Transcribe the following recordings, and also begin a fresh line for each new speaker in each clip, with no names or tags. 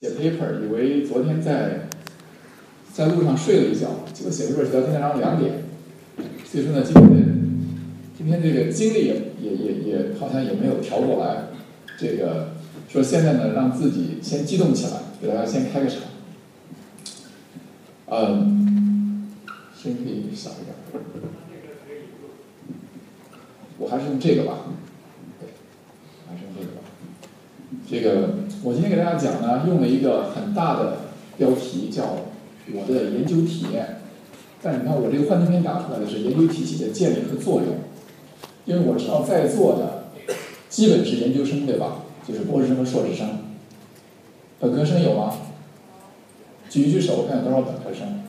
写 paper 以为昨天在在路上睡了一觉，结果写 paper 写到今天早上两点，所以说呢，今天今天这个精力也也也也好像也没有调过来，这个说现在呢让自己先激动起来，给大家先开个场，嗯，声音可以小一点，我还是用这个吧。这个，我今天给大家讲呢，用了一个很大的标题，叫我的研究体验。但你看，我这个幻灯片打出来的是研究体系的建立和作用。因为我知道在座的基本是研究生，对吧？就是博士生和硕士生。本科生有吗？举一举手，我看有多少本科生。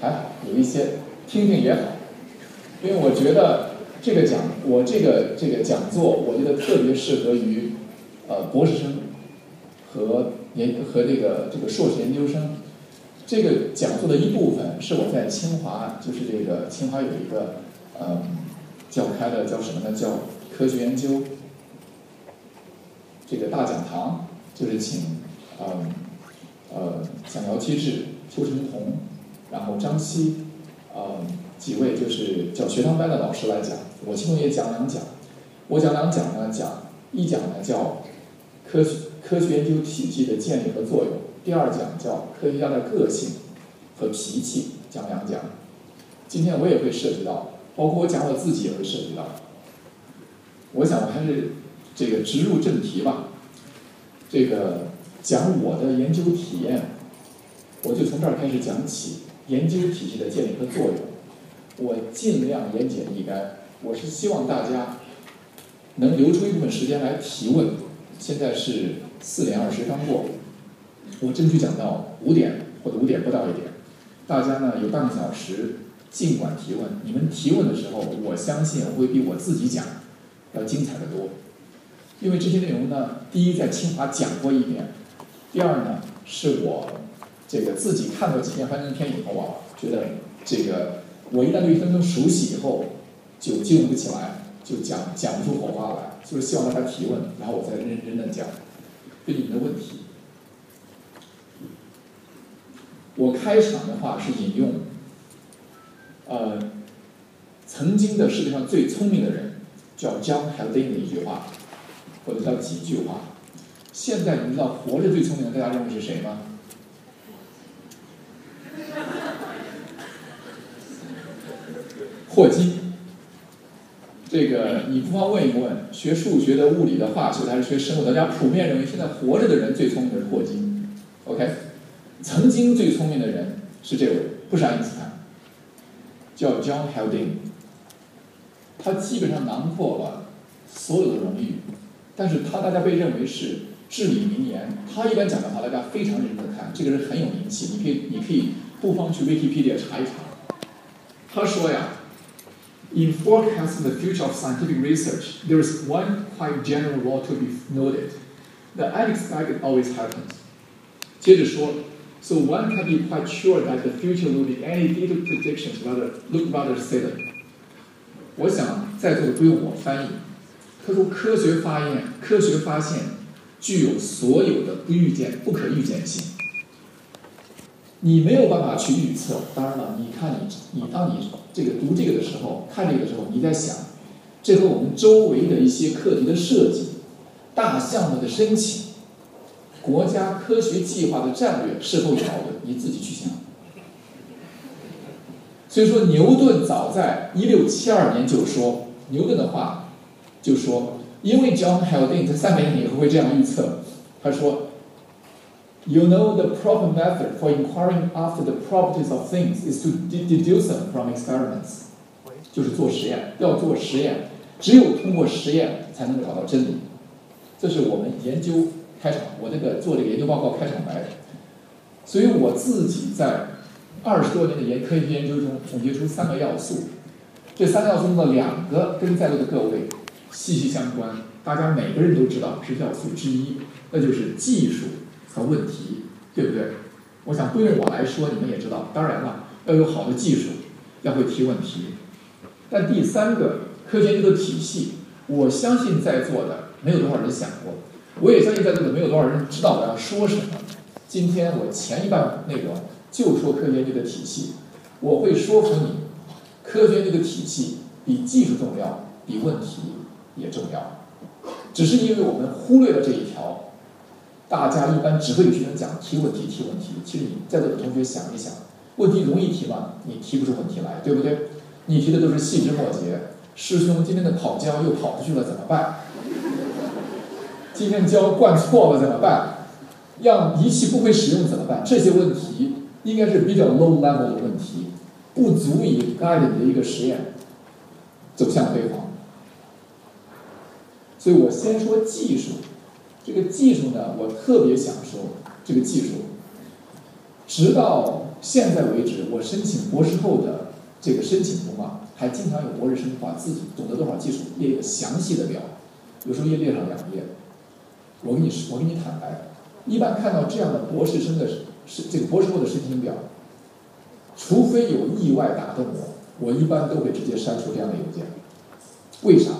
还好，有一些，听听也好。因为我觉得。这个讲我这个这个讲座，我觉得特别适合于呃博士生和研和这个这个硕士研究生。这个讲座的一部分是我在清华，就是这个清华有一个呃叫开的叫什么呢？叫科学研究这个大讲堂，就是请呃呃蒋姚期智、邱成红，然后张希呃几位就是叫学堂班的老师来讲。我其中也讲两讲，我讲两讲呢，讲一讲呢叫科学科学研究体系的建立和作用，第二讲叫科学家的个性和脾气，讲两讲。今天我也会涉及到，包括我讲我自己也会涉及到。我想我还是这个直入正题吧，这个讲我的研究体验，我就从这儿开始讲起研究体系的建立和作用，我尽量言简意赅。我是希望大家能留出一部分时间来提问。现在是四点二十刚过，我争取讲到五点或者五点不到一点。大家呢有半个小时，尽管提问。你们提问的时候，我相信会比我自己讲要精彩的多。因为这些内容呢，第一在清华讲过一遍，第二呢是我这个自己看过几篇幻灯片以后啊，觉得这个我一旦对分钟熟悉以后。就记不起来，就讲讲不出火花来，就是希望大家提问，然后我再认真的讲，对你们的问题。我开场的话是引用，呃，曾经的世界上最聪明的人叫 John Haldane 的一句话，或者叫几句话。现在你们知道活着最聪明的，大家认为是谁吗？霍金。这个你不妨问一问，学数学的、物理的、化学的还是学生物的？大家普遍认为现在活着的人最聪明的是霍金，OK？曾经最聪明的人是这位，不是爱因斯坦，叫 John Haldane。他基本上囊括了所有的荣誉，但是他大家被认为是至理名言。他一般讲的话，大家非常认真的看，这个人很有名气。你可以，你可以不妨去 Wikipedia 查一查。他说呀。In forecasting the future of scientific research, there is one quite general law to be noted. The unexpected always happens. 接着说，so one can be quite sure that the future will be any detailed predictions rather look rather silly. 我想在座的不用我翻译。他说，科学发现，科学发现具有所有的不预见、不可预见性。 你没有办法去预测。当然了，你看你，你当你这个读这个的时候，看这个的时候，你在想，这和我们周围的一些课题的设计、大项目的申请、国家科学计划的战略是否有矛盾？你自己去想。所以说，牛顿早在一六七二年就说，牛顿的话就说，因为 John Haldane 在三百年以后会这样预测，他说。You know the proper method for inquiring after the properties of things is to deduce them from experiments，就是做实验，要做实验，只有通过实验才能找到真理。这是我们研究开场，我这个做这个研究报告开场白。所以我自己在二十多年的研科学研究中总结出三个要素，这三个要素中的两个跟在座的各位息息相关，大家每个人都知道是要素之一，那就是技术。和问题，对不对？我想不用我来说，你们也知道。当然了，要有好的技术，要会提问题。但第三个科学这个体系，我相信在座的没有多少人想过。我也相信在座的没有多少人知道我要说什么。今天我前一半内容就说科学研究的体系，我会说服你，科学研究的体系比技术重要，比问题也重要。只是因为我们忽略了这一条，大家一般只会学生讲提问题提问题。其实你在座的同学想一想，问题容易提吗？你提不出问题来，对不对？你提的都是细枝末节。师兄今天的跑胶又跑出去了，怎么办？今天胶灌错了怎么办？让仪器不会使用怎么办？这些问题应该是比较 low level 的问题，不足以 guide 你的一个实验走向辉煌。所以我先说技术，这个技术呢，我特别想说这个技术。直到现在为止，我申请博士后的这个申请中啊，还经常有博士生把自己懂得多少技术列一个详细的表，有时候也列上两页。我跟你说，我跟你坦白，一般看到这样的博士生的是这个博士后的申请表，除非有意外打动我，我一般都会直接删除这样的邮件。为啥？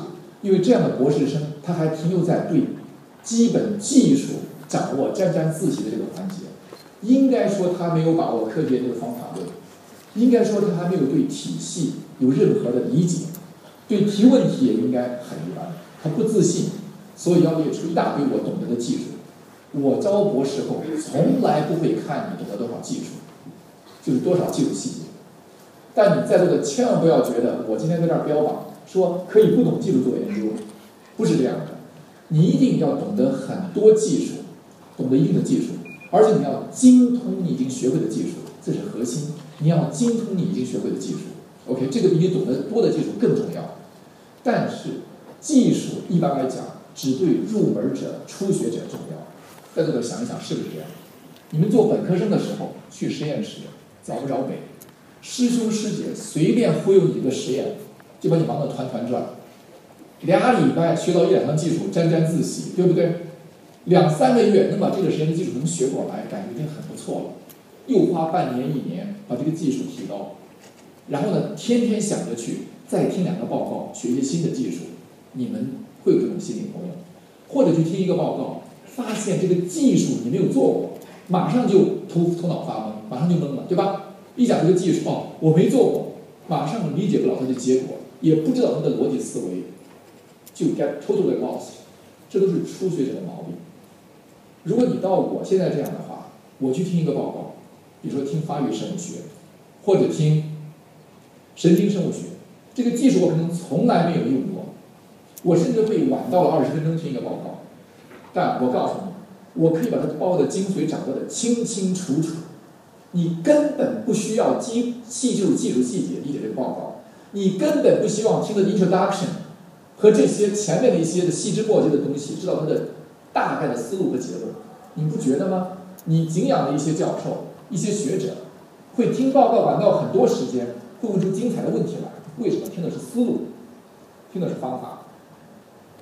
因为这样的博士生，他还停留在对基本技术掌握沾沾自喜的这个环节，应该说他没有把握科学这个方法论，应该说他还没有对体系有任何的理解，对提问题也应该很一般，他不自信，所以要列出一大堆我懂得的技术。我招博士后从来不会看你懂得多少技术，就是多少技术细节。但你在座的千万不要觉得我今天在这儿标榜。说可以不懂技术做研究，不是这样的。你一定要懂得很多技术，懂得一定的技术，而且你要精通你已经学会的技术，这是核心。你要精通你已经学会的技术，OK，这个比你懂得多的技术更重要。但是技术一般来讲只对入门者、初学者重要。在座的想一想，是不是这样？你们做本科生的时候去实验室找不着北，师兄师姐随便忽悠你一个实验。就把你忙得团团转，俩礼拜学到一两项技术，沾沾自喜，对不对？两三个月能把这个实验的技术能学过来，感觉已经很不错了。又花半年一年把这个技术提高，然后呢，天天想着去再听两个报告，学一些新的技术。你们会有这种心理活动，或者去听一个报告，发现这个技术你没有做过，马上就头头脑发懵，马上就懵了，对吧？一讲这个技术，哦，我没做过，马上理解不了它的结果。也不知道它的逻辑思维，就 get totally lost，这都是初学者的毛病。如果你到我现在这样的话，我去听一个报告，比如说听发育生物学，或者听神经生物学，这个技术我可能从来没有用过，我甚至会晚到了二十分钟听一个报告，但我告诉你，我可以把它包的精髓掌握的清清楚楚，你根本不需要精细究技术细节理解这个报告。你根本不希望听的 introduction 和这些前面的一些的细枝末节的东西，知道它的大概的思路和结论，你不觉得吗？你敬仰的一些教授、一些学者，会听报告晚到很多时间，会问出精彩的问题来。为什么？听的是思路，听的是方法，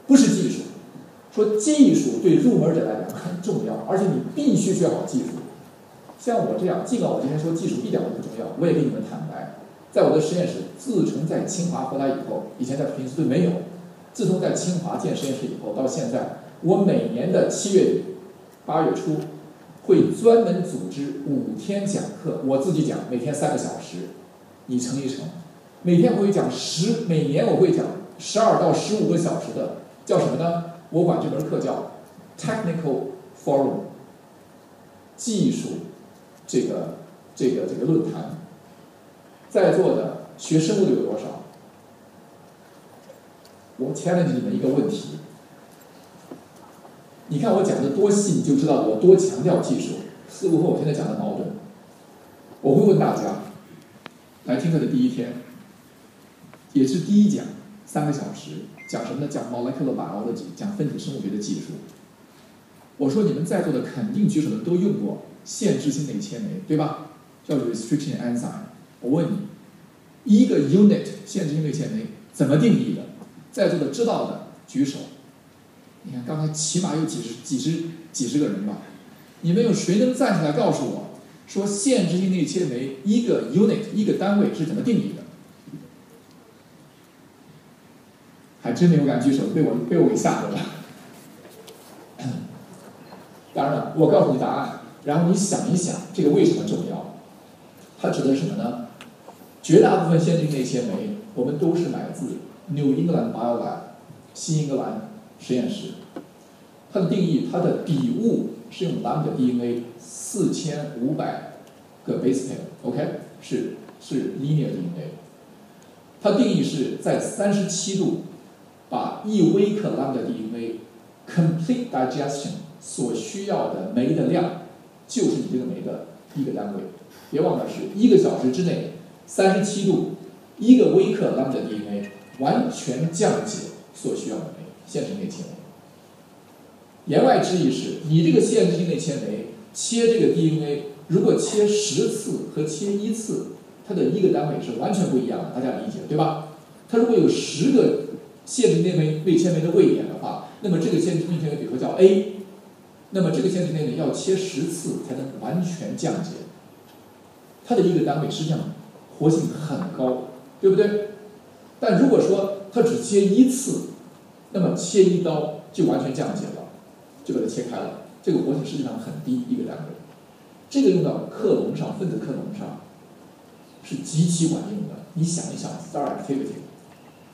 不是技术。说技术对入门者来讲很重要，而且你必须学好技术。像我这样，尽管我今天说技术一点都不重要，我也跟你们坦白。在我的实验室，自从在清华回来以后，以前在普林斯顿没有。自从在清华建实验室以后，到现在，我每年的七月底、八月初，会专门组织五天讲课，我自己讲，每天三个小时，你乘一乘，每天我会讲十，每年我会讲十二到十五个小时的，叫什么呢？我管这门课叫 Technical Forum，技术这个这个这个论坛。在座的学生物的有多少？Challenge 你们一个问题。你看我讲的多细，你就知道我多强调技术，似乎和我现在讲的矛盾。我会问大家，来听课的第一天，也是第一讲，三个小时，讲什么呢？讲 molecular biology，讲分子生物学的技术。我说你们在座的肯定举手的都用过限制性内切酶，对吧？叫 restriction enzyme。我问你，一个 unit 限制性内切酶怎么定义的？在座的知道的举手。你看，刚才起码有几十、几十、几十个人吧？你们有谁能站起来告诉我，说限制性内切酶一个 unit 一个单位是怎么定义的？还真没有敢举手，被我被我给吓着了。当然了，我告诉你答案，然后你想一想这个为什么重要？它指的是什么呢？绝大部分限制性内切酶，我们都是来自 New England Biolab 新英格兰实验室。它的定义，它的底物是用 lambda DNA 四千五百个 base pair，OK，是是 linear DNA。它定义是在三十七度，把一微克 lambda DNA complete digestion 所需要的酶的量，就是你这个酶的一个单位。别忘了是一个小时之内，三十七度，一个微克 lambda DNA 完全降解所需要的酶，限制性内切酶。言外之意是，你这个限制性内切酶切这个 DNA，如果切十次和切一次，它的一个单位是完全不一样的，大家理解对吧？它如果有十个限制内酶内切酶的位点的话，那么这个限制内切酶比如说叫 A，那么这个限制内酶要切十次才能完全降解，它的一个单位实际上活性很高，对不对？但如果说它只切一次，那么切一刀就完全降解了。就把它切开了，这个活性实际上很低一个单位，这个用到克隆上，分子克隆上是极其管用的。你想一想，star activity，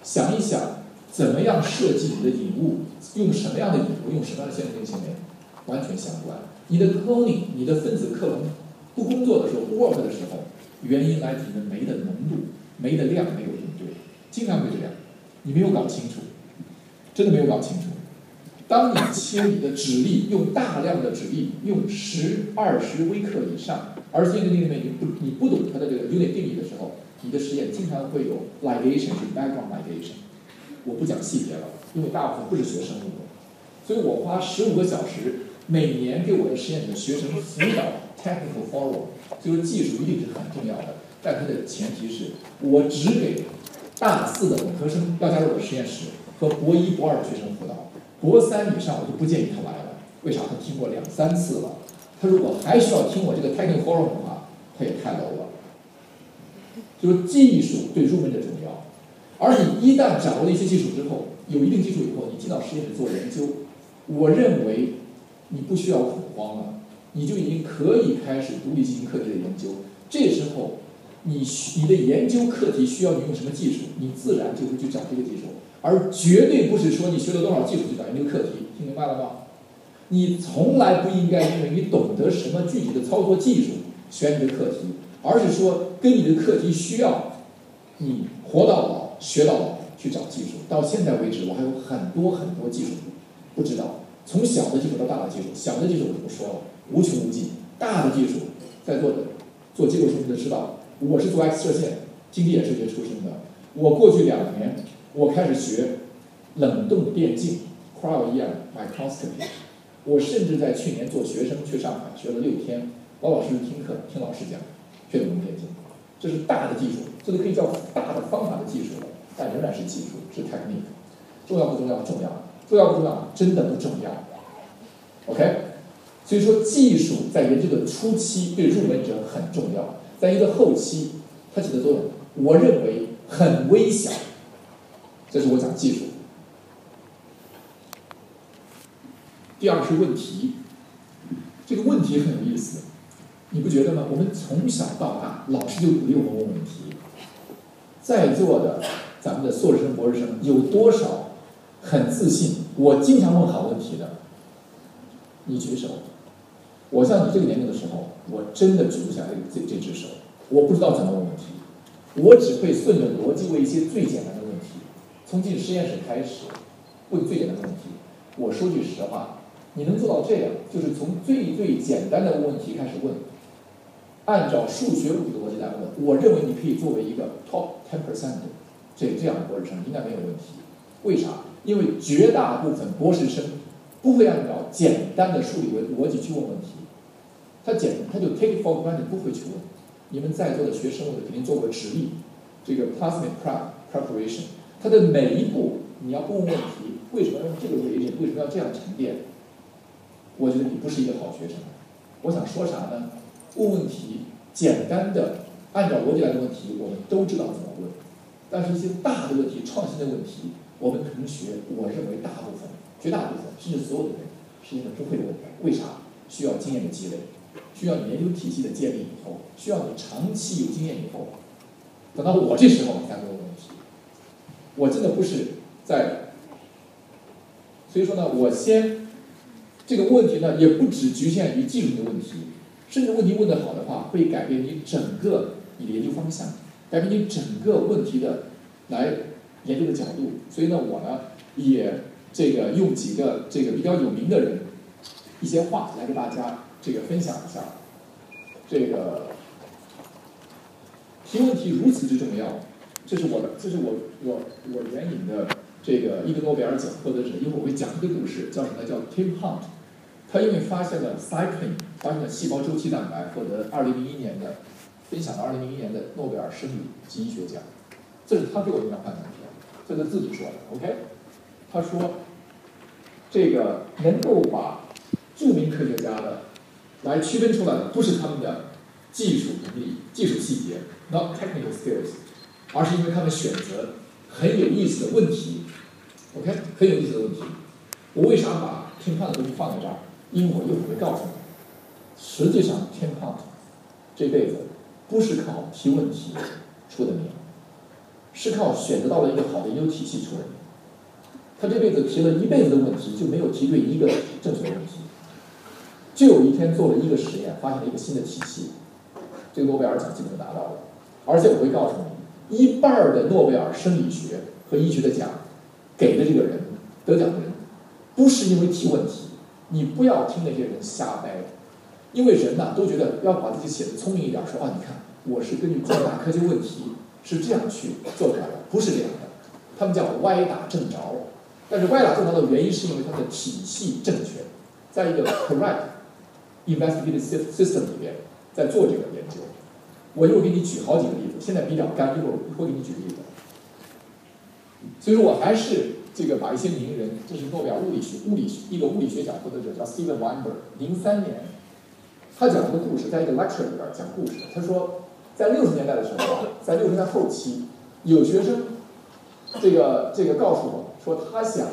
想一想怎么样设计你的引物，用什么样的引物，用什么样的线性内切酶，完全相关。你的 cloning，你的分子克隆不工作的时候，work 的时候，原因来自于酶的浓度、酶的量没有应对，经常会这样，你没有搞清楚，真的没有搞清楚。当你切你的指力，用大量的指力，用十、二十微克以上，而这个里面你不你不懂它的这个 unit 定义的时候，你的实验经常会有 ligation 是 background ligation。我不讲细节了，因为大部分不是学生物的，所以我花十五个小时每年给我的实验室的学生辅导 technical follow，所以技术一定是很重要的，但它的前提是我只给大四的本科生要加入我的实验室和博一、博二的学生辅导。博三以上我就不建议他来了，为啥？他听过两三次了，他如果还需要听我这个 technical forum 的话，他也太 low 了。就是技术对入门者重要，而你一旦掌握了一些技术之后，有一定技术以后，你进到实验室做研究，我认为你不需要恐慌了，你就已经可以开始独立进行课题的研究。这时候，你你的研究课题需要你用什么技术，你自然就会去找这个技术。而绝对不是说你学了多少技术就找研究课题，听明白了吗？你从来不应该因为你懂得什么具体的操作技术选你的课题，而是说跟你的课题需要，你活到老学到老去找技术。到现在为止，我还有很多很多技术不知道，从小的技术到大的技术，小的技术我就不说了，无穷无尽；大的技术，在座的做结构说明的知道，我是做 X 射线，经济也是学出身的，我过去两年。我开始学冷冻电镜 （cryo-EM microscopy）。我甚至在去年做学生去上海学了六天，老老实实听课，听老师讲学冷冻电镜。这是大的技术，这都可以叫大的方法的技术了，但仍然是技术，是 technique。重要不重要？重要。重要不重要？真的不重要。OK。所以说，技术在研究的初期对入门者很重要，在一个后期，它起的作用，我认为很微小。这是我讲技术。第二是问题，这个问题很有意思，你不觉得吗？我们从小到大，老师就鼓励我们问问题。在座的咱们的硕士生、博士生，有多少很自信？我经常问好问题的，你举手。我像你这个年龄的时候，我真的举不下来这这只手。我不知道怎么问问题，我只会顺着逻辑问一些最简单的问题。从进实验室开始，问最简单的问题。我说句实话，你能做到这样，就是从最最简单的问题开始问，按照数学物理的逻辑来问。我认为你可以作为一个 top ten percent 这这样的博士生，应该没有问题。为啥？因为绝大部分博士生不会按照简单的数理逻逻辑去问问题，他简他就 take for granted 不会去问。你们在座的学生物的肯定做过直立，这个 plasmid prep preparation。它的每一步，你要问问题，为什么用这个为例？为什么要这样沉淀？我觉得你不是一个好学生。我想说啥呢？问问题，简单的按照逻辑来的问题，我们都知道怎么问。但是一些大的问题、创新的问题，我们同学，我认为大部分、绝大部分，甚至所有的人，实际上不会问题。为啥？需要经验的积累，需要你研究体系的建立以后，需要你长期有经验以后，等到我这时候才问问题。我真的不是在，所以说呢，我先这个问题呢，也不只局限于技术的问题，甚至问题问得好的话，会改变你整个你的研究方向，改变你整个问题的来研究的角度。所以呢，我呢也这个用几个这个比较有名的人一些话来给大家这个分享一下。这个提问题如此之重要。这是我的，这是我我我援引的这个一个诺贝尔奖获得者，一会儿我会讲一个故事，叫什么？叫 Tim Hunt，他因为发现了 cycling，发现了细胞周期蛋白，获得二零零一年的分享了二零零一年的诺贝尔生理及医学奖。这是他给我的一张判断题，这是自己说的，OK？他说，这个能够把著名科学家的来区分出来的，不是他们的技术能力、技术细节，not technical skills。而是因为他们选择很有意思的问题，OK，很有意思的问题。我为啥把天胖的东西放在这儿？因为我一会儿会告诉你，实际上天胖这辈子不是靠提问题出的名，是靠选择到了一个好的研究体系出的名。他这辈子提了一辈子的问题，就没有提对一个正确的问题。就有一天做了一个实验，发现了一个新的体系，这个诺贝尔奖基本就拿到了。而且我会告诉你。一半儿的诺贝尔生理学和医学的奖，给的这个人得奖的人，不是因为提问题，你不要听那些人瞎掰，因为人呐都觉得要把自己写的聪明一点，说啊你看我是根据重大科学问题是这样去做出来的，不是这样的，他们叫歪打正着，但是歪打正着的原因是因为他的体系正确，在一个 correct investigative system 里面在做这个研究。我一会儿给你举好几个例子，现在比较干，一会儿会给你举例子。所以说我还是这个把一些名人，这是诺贝尔物理学物理学一个物理学奖获得者叫 Steven Weinberg，零三年，他讲了个故事，在一个 lecture 里边讲故事。他说，在六十年代的时候，在六十年代后期，有学生这个这个告诉我说，他想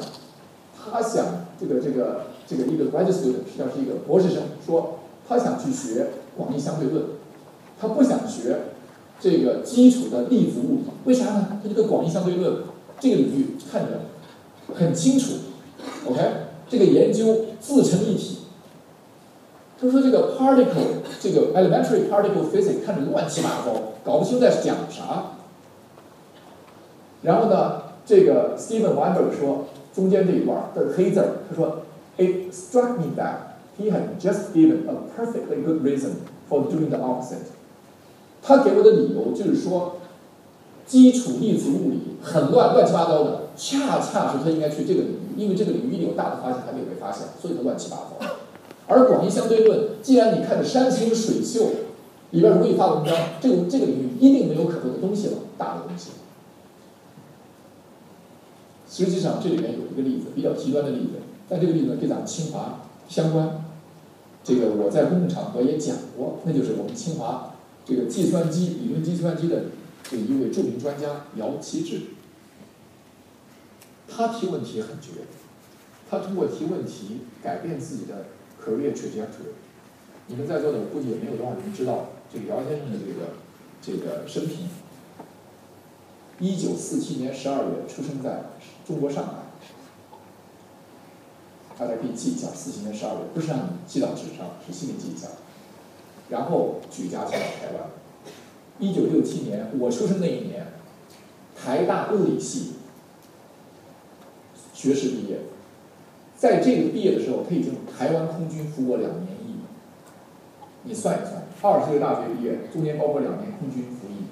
他想这个这个这个一个 graduate student，实际上是一个博士生，说他想去学广义相对论。他不想学这个基础的粒子物理，为啥呢？他这个广义相对论这个领域看着很清楚，OK？这个研究自成一体。他说这个 particle 这个 elementary particle physics 看着乱七八糟，搞不清在讲啥。然后呢，这个 Steven Weinberg 说中间这一段的黑字儿，他说 It struck me that he had just given a perfectly good reason for doing the opposite. 他给我的理由就是说，基础粒子物理很乱，乱七八糟的，恰恰是他应该去这个领域，因为这个领域里有大的发现还没有被发现，所以它乱七八糟。而广义相对论，既然你看着山清水秀，里边容易发文章，这个这个领域一定没有可能的东西了，大的东西。实际上这里面有一个例子，比较极端的例子，但这个例子跟咱们清华相关，这个我在公共场合也讲过，那就是我们清华。这个计算机理论计算机的这一位著名专家姚其智，他提问题很绝，他通过提问题改变自己的 career trajectory。你们在座的我估计也没有多少人知道这个姚先生的这个这个生平。一九四七年十二月出生在中国上海，大家可以记一下，四七年十二月不是让你记到纸上，是心里记一下。然后举家迁到台湾。一九六七年，我出生那一年，台大物理系学士毕业。在这个毕业的时候，他已经台湾空军服过两年役。你算一算，二十岁大学毕业，中间包括两年空军服役。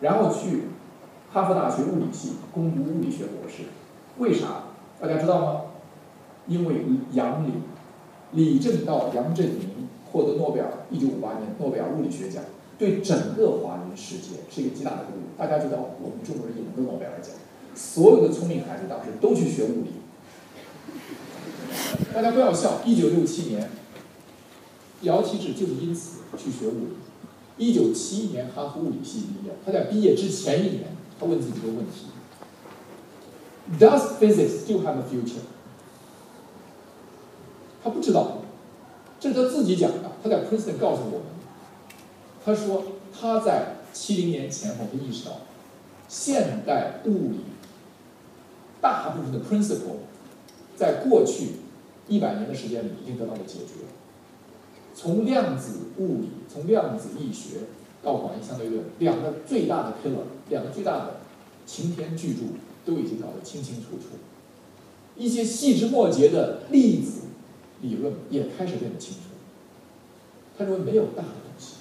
然后去哈佛大学物理系攻读物理学博士。为啥？大家知道吗？因为杨李，李政道、杨振宁。获得诺贝尔一九五八年诺贝尔物理学奖，对整个华人世界是一个极大的鼓舞。大家知道，我们中国人也能得诺贝尔奖，所有的聪明孩子当时都去学物理。大家不要笑，一九六七年，姚其智就是因此去学物理。一九七一年哈佛物理系毕业，他在毕业之前一年，问自己一个问题：Does physics still have a future？他不知道。这是他自己讲的，他在 Princeton 告诉我们，他说他在七零年前后，他意识到现代物理大部分的 principle 在过去一百年的时间里已经得到了解决。从量子物理，从量子力学到广义相对论，两个最大的 pillar，两个最大的擎天巨柱都已经搞得清清楚楚。一些细枝末节的粒子理论也开始变得清楚。他认为没有大的东西，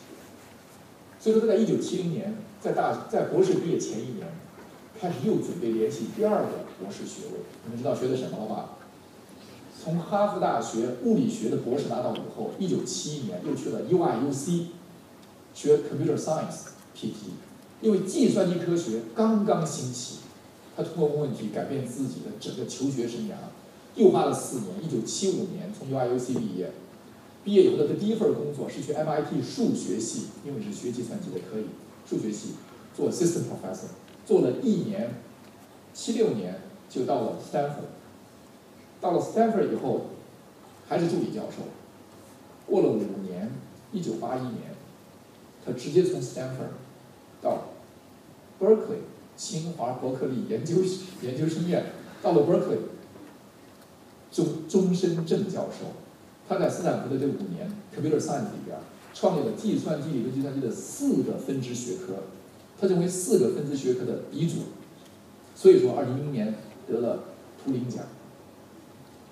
所以说他在一九七零年，在大在博士毕业前一年，开始又准备联系第二个博士学位。你们知道学的什么了吧？从哈佛大学物理学的博士拿到以后，一九七一年又去了 UIUC 学 Computer Science PT，因为计算机科学刚刚兴起，他通过问问题改变自己的整个求学生涯，又花了四年，一九七五年从 UIUC 毕业。毕业以后的第一份工作是去 MIT 数学系，因为是学计算机的，可以数学系做 Assistant Professor，做了一年，七六年就到了 Stanford，到了 Stanford 以后还是助理教授，过了五年，一九八一年，他直接从 Stanford 到 Berkeley 清华伯克利研究研究生院，到了 Berkeley，终终身正教授。他在斯坦福的这五年，Computer Science 里边创立了计算机理论计算机的四个分支学科，他成为四个分支学科的鼻祖，所以说二零一零年得了图灵奖。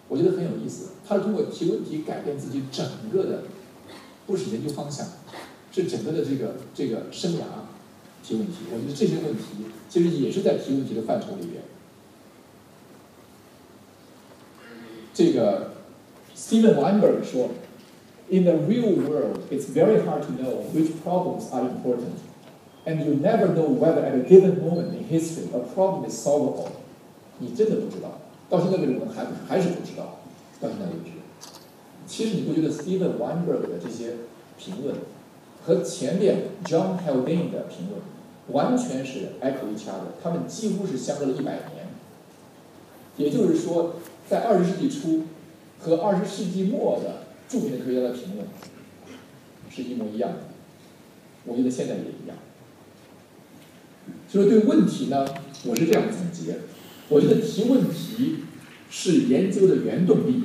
我觉得很有意思，他是通过提问题改变自己整个的，不是研究方向，是整个的这个这个生涯提问题。我觉得这些问题其实也是在提问题的范畴里边，这个。Steven Weinberg 说：“In the real world, it's very hard to know which problems are important, and you never know whether at a given moment in history a problem is solvable。”你真的不知道，到现在为止我们还还是不知道。到现在为止，其实你不觉得 Steven Weinberg 的这些评论和前面 John Haldane 的评论完全是 echo each other，他们几乎是相隔了一百年。也就是说，在二十世纪初。和二十世纪末的著名的科学家的评论是一模一样的，我觉得现在也一样。所以对问题呢，我是这样总结：我觉得提问题是研究的原动力，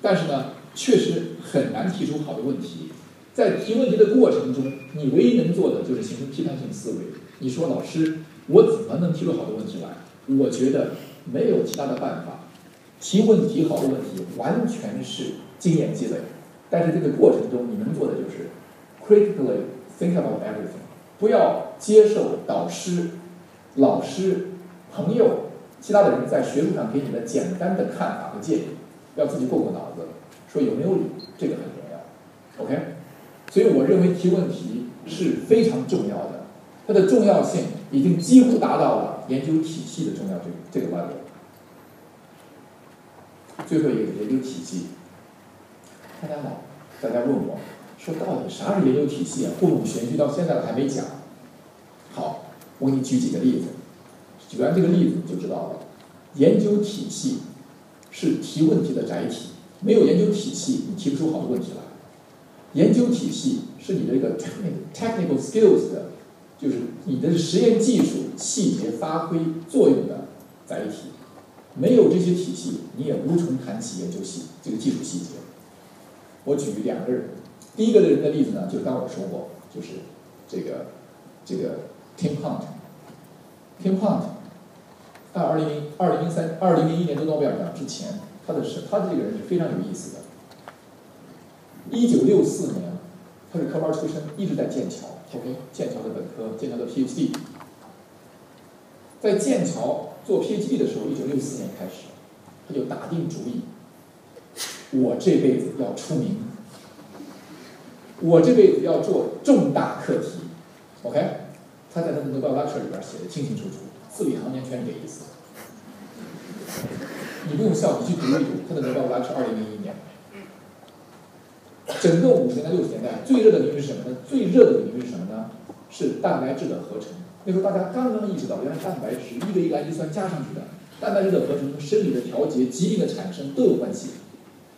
但是呢，确实很难提出好的问题。在提问题的过程中，你唯一能做的就是形成批判性思维。你说老师，我怎么能提出好的问题来？我觉得没有其他的办法。提问题好的问题完全是经验积累，但是这个过程中你能做的就是 critically think about everything，不要接受导师、老师、朋友、其他的人在学术上给你的简单的看法和建议，要自己过过脑子，说有没有理，这个很重要。OK，所以我认为提问题是非常重要的，它的重要性已经几乎达到了研究体系的重要这这个观点。最后一个研究体系，大家好，大家问我，说到底啥是研究体系啊？故弄玄虚，到现在还没讲。好，我给你举几个例子，举完这个例子你就知道了。研究体系是提问题的载体，没有研究体系，你提不出好的问题来。研究体系是你的一个 technical skills 的，就是你的实验技术细节发挥作用的载体。没有这些体系，你也无从谈起研究细这个技术细节。我举两个人，第一个的人的例子呢，就刚我说过，就是这个这个 Tim Hunt。Tim Hunt，在二零零二零零三二零零一年得诺贝尔奖之前，他的是他这个人是非常有意思的。一九六四年，他是科班出身，一直在剑桥，OK，剑桥的本科，剑桥的 PhD，在剑桥。做 PhD 的时候，一九六四年开始，他就打定主意，我这辈子要出名，我这辈子要做重大课题，OK？他在他的 Nobel lecture 里边写的清清楚楚，字里行间全是这意思。你不用笑，你去读一读他的 Nobel lecture，二零零一年。整个五十年代、六十年代最热的领域是什么呢？最热的领域是什么呢？是蛋白质的合成。那时候大家刚刚意识到，原来蛋白质一个一个氨基酸加上去的，蛋白质的合成、生理的调节、疾病的产生都有关系。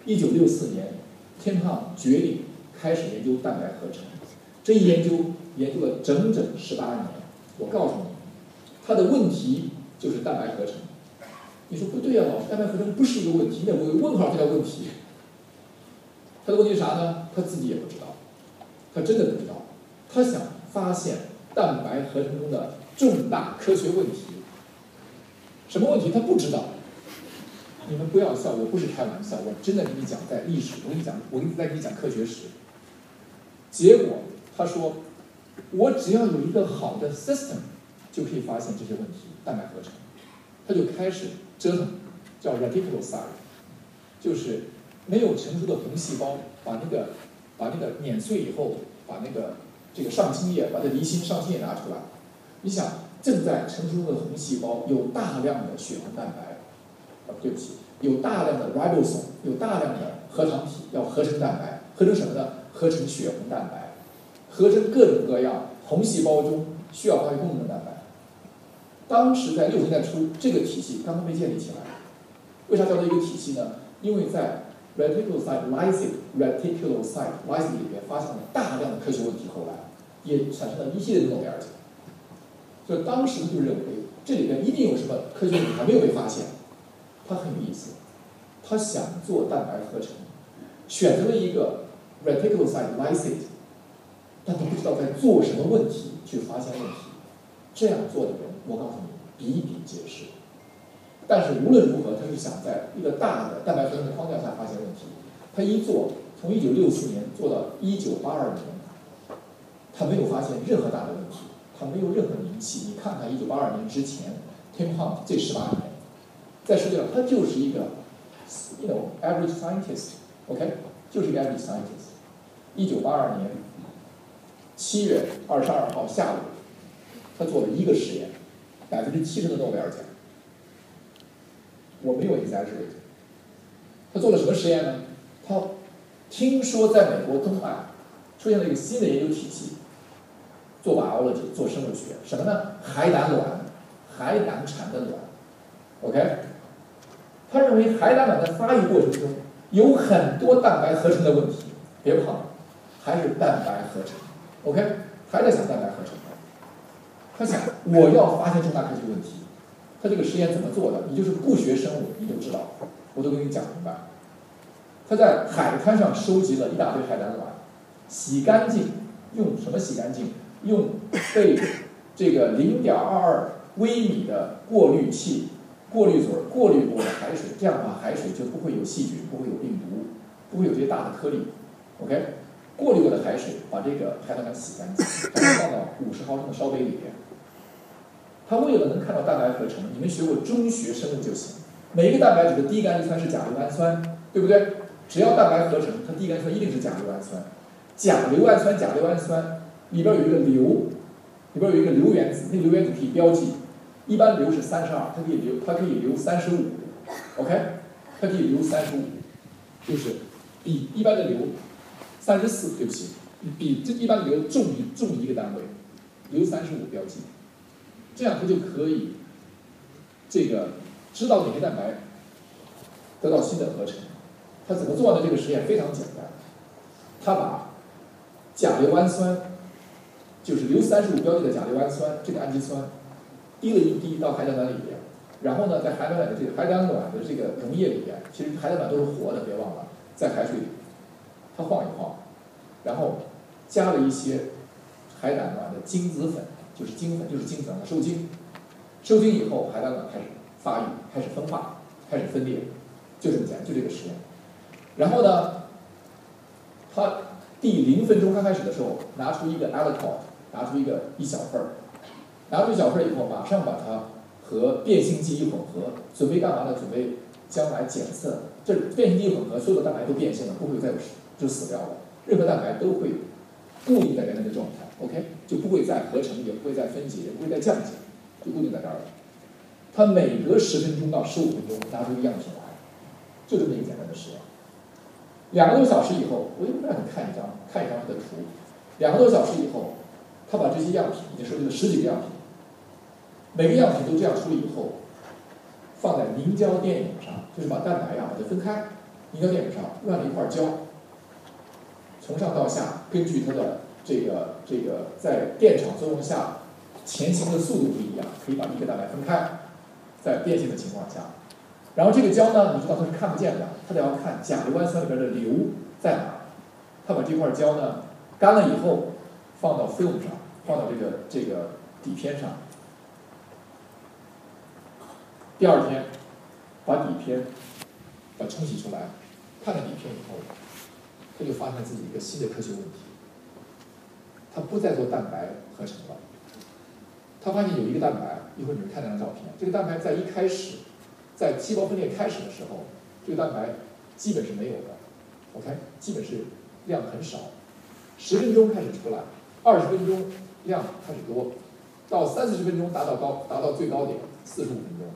一九六四年天胖决定开始研究蛋白合成。这一研究研究了整整十八年。我告诉你，他的问题就是蛋白合成。你说不对呀，老师，蛋白合成不是一个问题，那我问号这叫问题。他的问题是啥呢？他自己也不知道，他真的不知道。他想发现蛋白合成中的重大科学问题。什么问题？他不知道。你们不要笑，我不是开玩笑，我真的跟你讲，在历史，我跟你讲，我跟你在跟你讲科学史。结果他说，我只要有一个好的 system，就可以发现这些问题，蛋白合成。他就开始折腾，叫 reticulocyte，就是没有成熟的红细胞，把那个把那个碾碎以后，把那个这个上清液，把它离心上清液拿出来。你想，正在成熟的红细胞有大量的血红蛋白，啊，对不起，有大量的 ribosome，有大量的核糖体要合成蛋白，合成什么呢？合成血红蛋白，合成各种各样红细胞中需要发育功能的蛋白。当时在六十年代初，这个体系刚刚被建立起来。为啥叫做一个体系呢？因为在 reticulocyte lysis reticulocyte lysis 里面发现了大量的科学问题，后来也产生了一系列的诺贝尔奖。所以当时就认为这里边一定有什么科学问题还没有被发现。他很有意思，他想做蛋白合成，选择了一个 reticulocyte lysis，但他不知道在做什么问题去发现问题。这样做的人。我告诉你，比比皆是。但是无论如何，他是想在一个大的蛋白合成的框架下发现问题。他一做，从一九六四年做到一九八二年，他没有发现任何大的问题，他没有任何名气。你看看一九八二年之前，Tim Hunt 这十八年，在世界上他就是一个，you know average scientist，OK，就是一个 average scientist。一九八二年七月二十二号下午，他做了一个实验。百分之七十的诺贝尔奖，我没有 xrs。他做了什么实验呢？他听说在美国东岸出现了一个新的研究体系，做 biology 做生物学，什么呢？海胆卵，海胆产的卵，OK。他认为海胆卵在发育过程中有很多蛋白合成的问题，别怕，还是蛋白合成，OK，还在想蛋白合成。他想，我要发现重大科学问题。他这个实验怎么做的？你就是不学生物，你就知道。我都给你讲明白。他在海滩上收集了一大堆海胆卵，洗干净，用什么洗干净？用被这个零点二二微米的过滤器、过滤嘴过滤过的海水，这样的话海水就不会有细菌，不会有病毒，不会有这些大的颗粒。OK，过滤过的海水把这个海胆卵洗干净，然后放到五十毫升的烧杯里边。他为了能看到蛋白合成，你们学过中学生物就行。每一个蛋白质的第一个氨基酸是甲硫氨酸，对不对？只要蛋白合成，它第一个氨基酸一定是甲硫氨酸。甲硫氨酸、甲硫氨酸里边有一个硫，里边有一个硫原子，那硫原子可以标记。一般硫是三十二，它可以硫，它可以硫三十五，OK？它可以硫三十五，就是比一般的硫三十四，对不起，比这一般的硫重一重一个单位，硫三十五标记。这样它就可以，这个知道哪些蛋白得到新的合成。他怎么做的这个实验非常简单，他把甲硫氨酸，就是硫三十五标记的甲硫氨酸这个氨基酸，滴了一滴到海胆卵里边，然后呢，在海胆卵的这个海胆卵的这个溶液里边，其实海胆卵都是活的，别忘了，在海水里，他晃一晃，然后加了一些海胆卵的精子粉。就是精粉，就是精粉受精，受精以后，海胆卵开始发育，开始分化，开始分裂，就这么简单，就这个实验。然后呢，他第零分钟刚开始的时候，拿出一个 aliquot，拿出一个一小份儿，拿出一小份儿以后，马上把它和变性剂一混合，准备干嘛呢？准备将来检测。这变性记忆混合，所有的蛋白都变性了，不会再有就死掉了，任何蛋白都会固定在原来的状态。OK，就不会再合成，也不会再分解，也不会再降解，就固定在这儿了。它每隔十分钟到十五分钟拿出一个样品来，就这么一个简单的实验。两个多小时以后，我又让你看一张，看一张它的图。两个多小时以后，他把这些样品已经收集了十几个样品，每个样品都这样处理以后，放在凝胶电泳上，就是把蛋白啊把它分开，凝胶电泳上乱了一块胶，从上到下，根据它的这个这个在电场作用下前行的速度不一样，可以把一个蛋白分开，在变性的情况下。然后这个胶呢，你知道它是看不见的，它得要看甲硫氨酸里边的硫在哪。它把这块胶呢干了以后，放到 film 上，放到这个这个底片上。第二天，把底片把冲洗出来，看了底片以后，他就发现自己一个新的科学问题。他不再做蛋白合成了，他发现有一个蛋白，一会儿你们看那张照片，这个蛋白在一开始。在细胞分裂开始的时候，这个蛋白基本是没有的，OK，基本是量很少。十分钟开始出来，二十分钟量开始多，到三四十分钟达到高，达到最高点四十五分钟。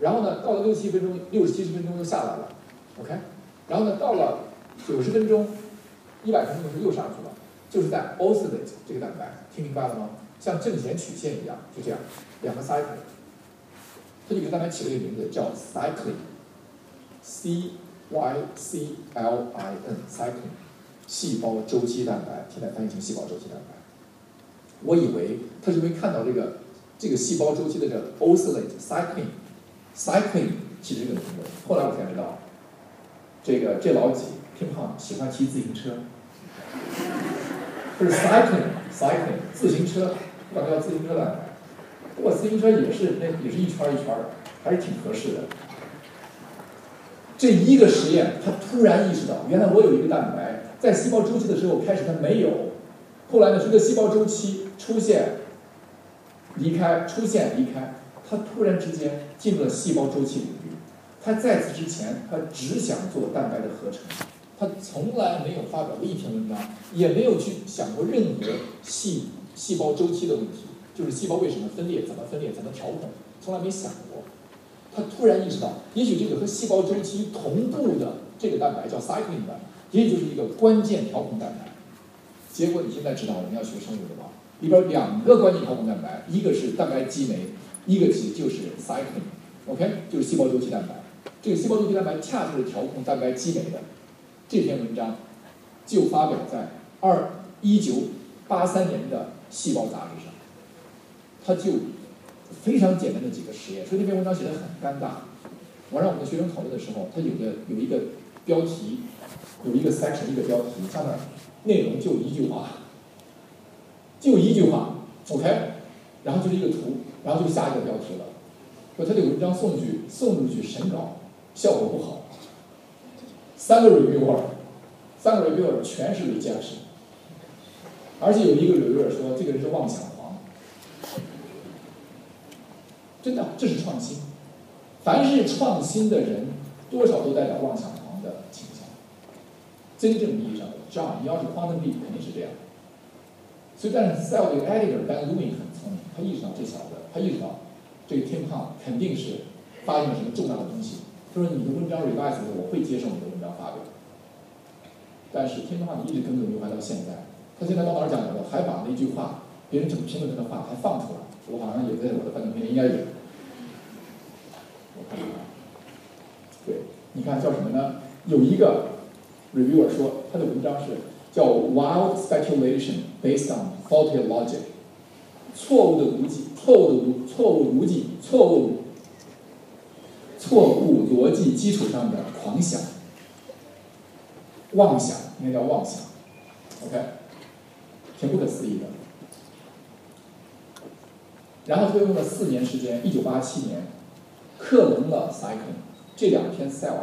然后呢，到了六七分钟、六十七十分钟又下来了，OK。然后呢，到了九十分钟、一百分钟的时候又上去了，就是在 oscillate 这个蛋白，听明白了吗？像正弦曲线一样，就这样，两个 cycle。他就给蛋白起了一个名字，叫 cycling，c y c l i n cycling，细胞周期蛋白，现在翻译成细胞周期蛋白。我以为他是因为看到这个这个细胞周期的这个 oscillate，cyclin，cyclin 起这个名字。后来我才知道，这个这老几偏胖，喜欢骑自行车，就是 cycling，cycling 自行车，不管叫自行车蛋白。不过自行车也是那也是一圈一圈的，还是挺合适的。这一个实验，他突然意识到，原来我有一个蛋白，在细胞周期的时候开始它没有，后来呢，随着细胞周期出现、离开、出现、离开，它突然之间进入了细胞周期领域。他在此之前，他只想做蛋白的合成，他从来没有发表过一篇文章，也没有去想过任何细细胞周期的问题。就是细胞为什么分裂，怎么分裂，怎么调控，从来没想过。他突然意识到，也许这个和细胞周期同步的这个蛋白叫 cyclin 蛋白，也许就是一个关键调控蛋白。结果你现在知道我们要学生物的吧？里边两个关键调控蛋白，一个是蛋白激酶，一个其实就是 cycling，OK，就是细胞周期蛋白。这个细胞周期蛋白恰恰是调控蛋白激酶的。这篇文章就发表在二一九八三年的《细胞》杂志上。他就非常简单的几个实验，所以这篇文章写的很尴尬。我让我们的学生讨论的时候，他有的有一个标题，有一个 section 一个标题，下面内容就一句话，就一句话，OK，然后就是一个图，然后就下一个标题了。说他这个文章送去送出去审稿，效果不好，三个 reviewer，三个 reviewer 全是 rejection，而且有一个 reviewer 说这个人是妄想狂。真的，这是创新。凡是创新的人，多少都代表妄想狂的倾向。真正意义上的，John，你要是 quantum b 肯定是这样。所以，但是 sell 这个 editor Ben Lewin 很聪明，他意识到这小子，他意识到这个 Tim Hahn 肯定是发现了什么重要的东西。他说：“你的文章 revise 我会接受你的。”但是天津话你一直耿耿于怀到现在。他现在到哪儿讲的？还把那句话，别人怎么评论他的话，还放出来。我好像也在我的幻灯片应该有。我看看，对，你看叫什么呢？有一个 reviewer 说他的文章是叫 Wild Speculation Based on Faulty Logic，错误的逻辑，错误的逻，错误逻辑，错误，错误逻辑基础上的狂想，妄想，应该叫妄想，OK，挺不可思议的。然后他又用了四年时间，一九八七年，克隆了 cyclin，这两篇 cell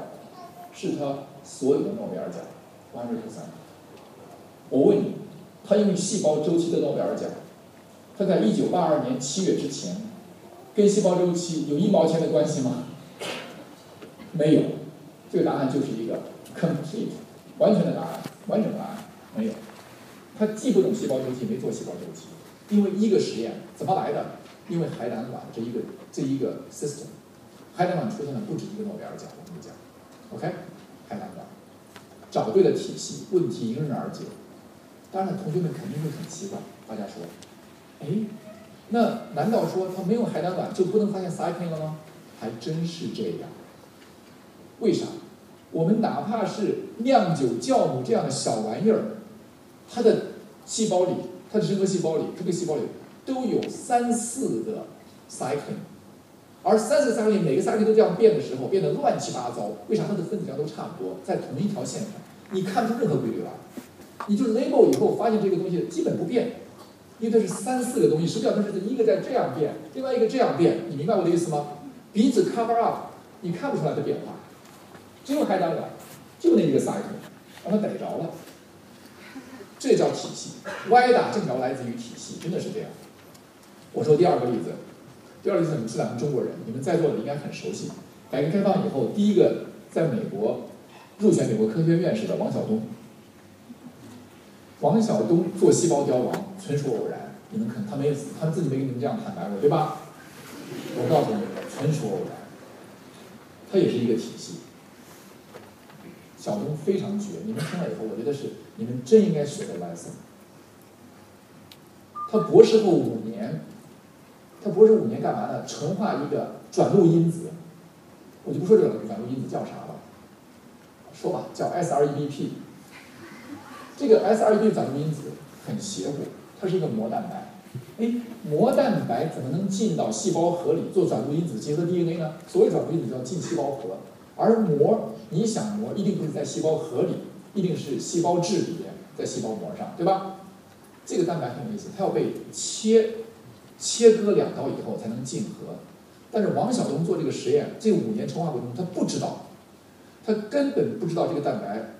是他所有的诺贝尔奖，one hundred percent。我问你，他因为细胞周期的诺贝尔奖，他在一九八二年七月之前，跟细胞周期有一毛钱的关系吗？没有，这个答案就是一个 complete 完全的答案，完整答案没有。他既不懂细胞周期，没做细胞周期，因为一个实验怎么来的？因为海胆卵这一个这一个 system，海胆卵出现了不止一个诺贝尔奖，我跟你讲，OK，海胆卵找对了体系，问题迎刃而解。当然，同学们肯定会很奇怪，大家说，哎，那难道说他没有海胆卵就不能发现 cyclin 了吗？还真是这样。为啥？我们哪怕是酿酒酵母这样的小玩意儿，它的细胞里，它的真核细胞里，这个细胞里都有三四个 cycling，而三四个 cycling 每个 cycling 都这样变的时候，变得乱七八糟。为啥？它的分子量都差不多，在同一条线上，你看不出任何规律来。你就 label 以后发现这个东西基本不变，因为它是三四个东西，实际上它是一个在这样变，另外一个这样变，你明白我的意思吗？彼此 cover up，你看不出来的变化，只有海胆卵，就那一个 cycle，让它逮着了，这叫体系。歪打正着来自于体系，真的是这样。我说第二个例子，第二个例子你们是咱们中国人，你们在座的应该很熟悉。改革开放以后，第一个在美国入选美国科学院士的王晓东。王晓东做细胞凋亡纯属偶然，你们可能他没死，他自己没跟你们这样坦白过，对吧？我告诉你，纯属偶然。他也是一个体系。小东非常绝，你们听了以后，我觉得是你们真应该学个 lesson。他博士后五年，他博士五年干嘛呢？纯化一个转录因子，我就不说这个转录因子叫啥了，说吧，叫 SREBP。这个 SREBP 转录因子很邪乎，它是一个膜蛋白。哎，膜蛋白怎么能进到细胞核里做转录因子结合 DNA 呢？所谓转录因子叫进细胞核，而膜，你想膜一定不是在细胞核里，一定是细胞质里面，在细胞膜上，对吧？这个蛋白很有意思，它要被切切割两刀以后才能进核。但是王晓东做这个实验，这五年纯化过程中，他不知道，他根本不知道这个蛋白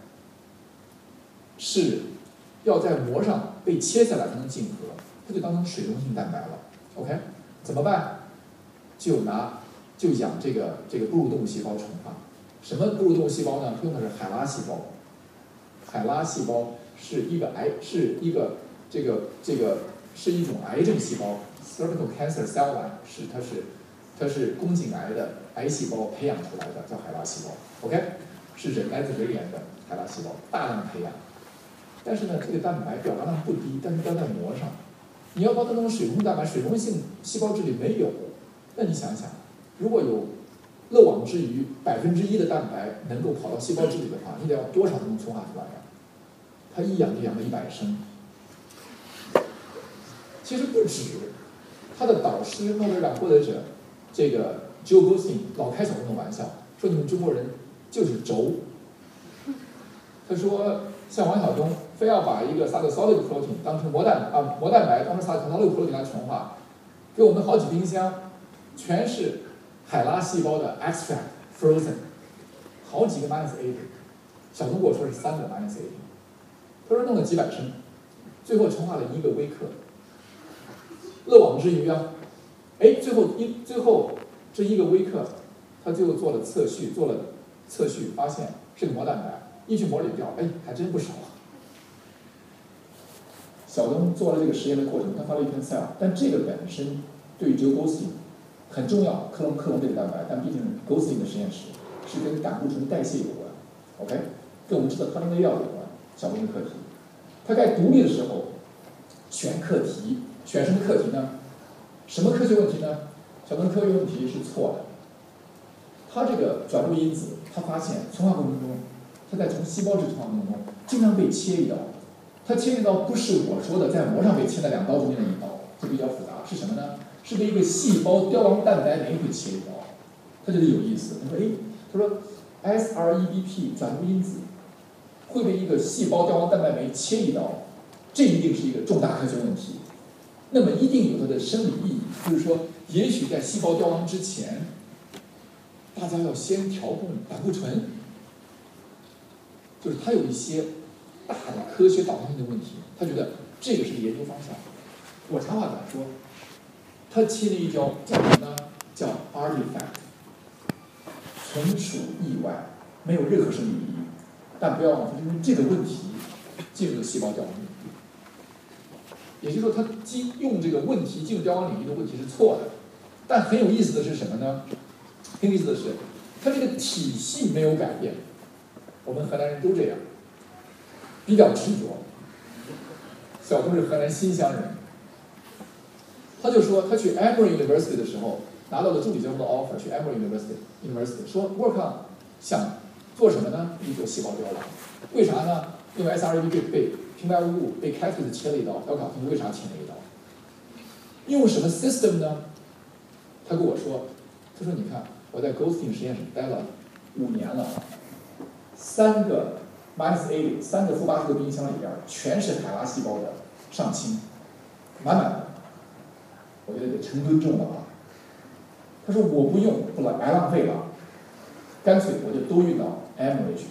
是要在膜上被切下来才能进核。它就当成水溶性蛋白了，OK？怎么办？就拿就养这个这个哺乳动物细胞纯化。什么哺乳动物细胞呢？用的是海拉细胞。海拉细胞是一个癌，是一个这个这个是一种癌症细胞，cervical cancer cell line 是它是它是宫颈癌的癌细胞培养出来的，叫海拉细胞，OK？是人来自人脸的海拉细胞，大量培养。但是呢，这个蛋白表达量不低，但是标在膜上。你要把它弄水溶蛋白，水溶性细胞质里没有，那你想想，如果有漏网之鱼，百分之一的蛋白能够跑到细胞质里的话，你得要多少能纯化出来呀？他一养就养了一百升，其实不止。他的导师诺贝尔奖获得者这个 Joe g o s i n 老开小东的玩笑，说你们中国人就是轴。他说像王晓东。非要把一个 cytosolic protein 当成膜蛋啊膜蛋白当成 cytosolic protein 来纯化，给我们好几冰箱，全是海拉细胞的 extract frozen，好几个 minus A 的小东跟我说是三个 minus A，他说弄了几百升，最后纯化了一个微克，漏网之鱼啊，哎，最后一最后这一个微克，他最后做了测序，做了测序发现是个膜蛋白，一去膜里掉，哎，还真不少啊。小东做了这个实验的过程，他发了一篇 cell，但这个本身对于 Joe Gosling 很重要，克隆克隆这个蛋白，但毕竟 Gosling 的实验室是跟胆固醇代谢有关，OK，跟我们吃的糖类药有关。小东的课题，他该独立的时候选课题，选什么课题呢？什么科学问题呢？小东科学问题是错的。他这个转录因子，他发现从化过程中，他在从细胞质从化过程中经常被切一刀。他切一刀不是我说的在膜上被切了两刀中间的一刀，这比较复杂，是什么呢？是被一个细胞凋亡蛋白酶会切一刀，他觉得有意思。他说：“哎，他说 SREBP 转录因子会被一个细胞凋亡蛋白酶切一刀，这一定是一个重大科学问题。那么一定有它的生理意义，就是说，也许在细胞凋亡之前，大家要先调控胆固醇，就是它有一些。”大的科学导向性的问题，他觉得这个是个研究方向。我插话短说，他切了一刀叫什么呢？叫 artifact，纯属意外，没有任何生理意义。但不要忘，因为这个问题进入了细胞凋亡领域。也就是说，他进用这个问题进入凋亡领域的问题是错的。但很有意思的是什么呢？很有意思的是，他这个体系没有改变。我们河南人都这样。比较执着。小东是河南新乡人，他就说他去 Emory University 的时候拿到了助理教授的 offer，去 Emory University University 说 work on 想做什么呢？做细胞凋亡。为啥呢？因为 SREBP 被平白无故被 c a t 切了一刀，要搞清楚为啥切了一刀。用什么 system 呢？他跟我说，他说你看我在 Ghosting 实验室待了五年了，三个 minus eighty，三个负八十的冰箱里边全是海拉细胞的上清，满满的，我觉得得成吨重了啊。他说我不用，不了，白浪费了，干脆我就都运到 M 去。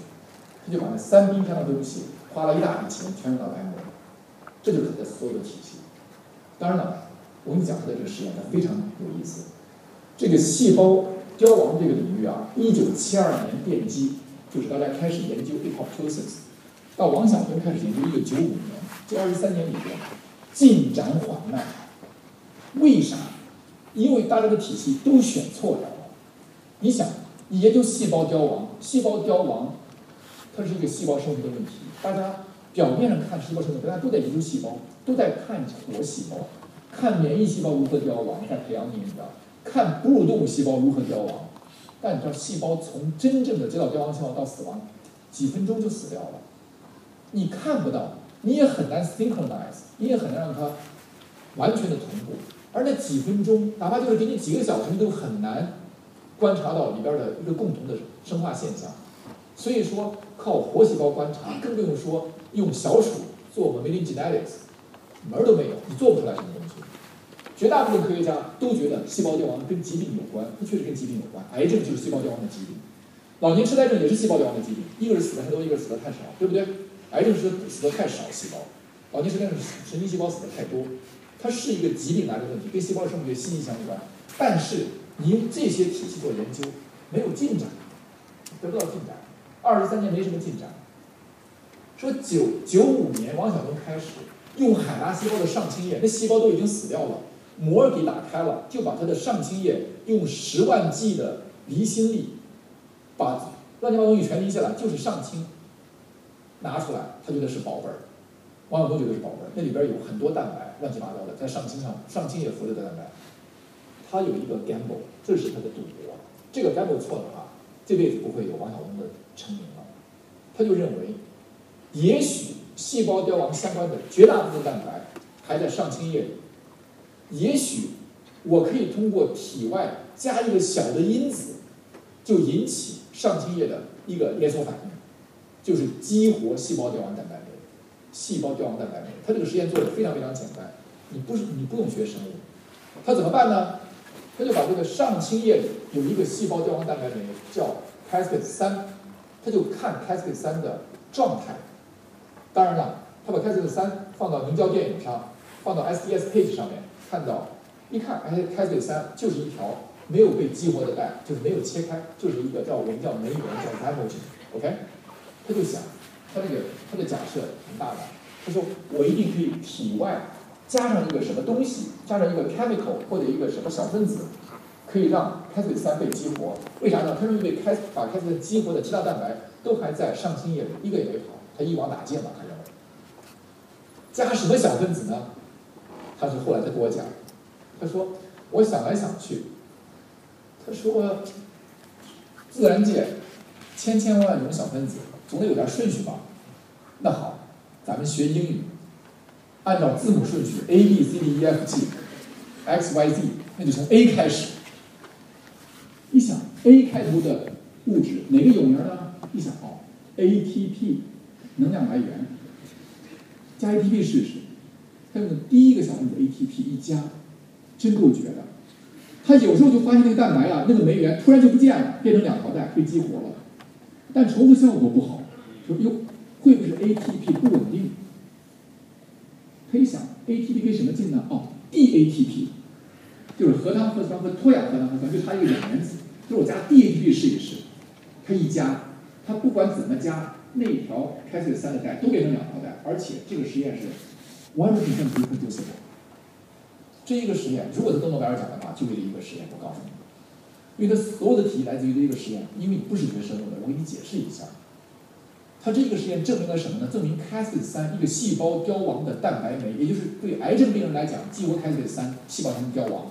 他就把那三冰箱的东西花了一大笔钱全运到 M，这就是他的所有的体系。当然了，我跟你讲他的这个实验，它非常有意思。这个细胞凋亡这个领域啊，一九七二年奠基，就是大家开始研究 apoptosis，到王晓东开始研究一九九五年，这二十三年里边进展缓慢。为啥？因为大家的体系都选错了。你想，你研究细胞凋亡，细胞凋亡，它是一个细胞生物的问题。大家表面上看细胞生物，大家都在研究细胞，都在看活细胞，看免疫细胞如何凋亡，在培养你的。看哺乳动物细胞如何凋亡，但你知道细胞从真正的接到凋亡信号到死亡，几分钟就死掉了。你看不到，你也很难 synchronize，你也很难让它完全的同步。而那几分钟，哪怕就是给你几个小时，你都很难观察到里边的一个共同的生化现象。所以说，靠活细胞观察，更不用说用小鼠做 mammalian genetics，门儿都没有，你做不出来什么东西。绝大部分科学家都觉得细胞凋亡跟疾病有关，它确实跟疾病有关。癌症就是细胞凋亡的疾病，老年痴呆症也是细胞凋亡的疾病。一个是死的太多，一个是死的太少，对不对？癌症是死的太少细胞，老年痴呆症是神经细胞死的太多。它是一个疾病来的问题，跟细胞生物学息息相关。但是你用这些体系做研究，没有进展，得不到进展。二十三年没什么进展。说九九五年王晓东开始用海拉细胞的上清液，那细胞都已经死掉了。膜给打开了，就把它的上清液用十万 G 的离心力，把乱七八糟东西全离下来，就是上清，拿出来，他觉得是宝贝儿。王晓东觉得是宝贝儿，那里边有很多蛋白，乱七八糟的，在上清上上清也浮着的蛋白。他有一个 gamble，这是他的赌博。这个 gamble 错的话，这辈子不会有王晓东的成名了。他就认为，也许细胞凋亡相关的绝大部分蛋白还在上清液里。也许我可以通过体外加一个小的因子，就引起上清液的一个连锁反应，就是激活细胞凋亡蛋白。细胞凋亡蛋白酶，他这个实验做的非常非常简单，你不是你不用学生物，他怎么办呢？他就把这个上清叶里有一个细胞凋亡蛋白酶叫 caspase 三，他就看 caspase 三的状态。当然了，他把 caspase 三放到凝胶电影上，放到 SDS page 上面。看到，一看，哎，caspase 三就是一条没有被激活的带，就是没有切开，就是一个叫我们叫酶原叫 d y m o g e n o k 他就想，他这个他的假设很大胆，他说我一定可以体外加上一个什么东西，加上一个 chemical 或者一个什么小分子，可以让开嘴三被激活。为啥呢？他认为开把开嘴激活的其他蛋白都还在上清叶里，一个也没跑，他一网打尽了。他认为，加什么小分子呢？他是后来他跟我讲，他说我想来想去，他说自然界千千万万种小分子，总得有点顺序吧？那好，咱们学英语，按照字母顺序 A B C D E F G X Y Z，那就从 A 开始。一想 A 开头的物质哪个有名呢？一想哦，ATP 能量来源，加 ATP 试试。他用的第一个小分子 ATP 一加，真够绝的。他有时候就发现那个蛋白啊，那个酶源突然就不见了，变成两条带被激活了，但重复效果不好。说哟，会不会是 ATP 不稳定？他一想，ATP 跟什么近呢？哦，DATP，就是核糖核酸和脱氧核糖核酸就差一个氧原子，就是我加 DATP 试一试。他一加，他不管怎么加，那条开这个三个带都变成两条带，而且这个实验是。完全可以不用丢死我。这一个实验，如果是得诺贝尔奖的话，就为了一个实验。我告诉你，因为它所有的题来自于这一个实验。因为你不是学生物的，我给你解释一下。它这个实验证明了什么呢？证明 Cas 三一个细胞凋亡的蛋白酶，也就是对癌症病人来讲，激活 Cas 三，细胞才能凋亡。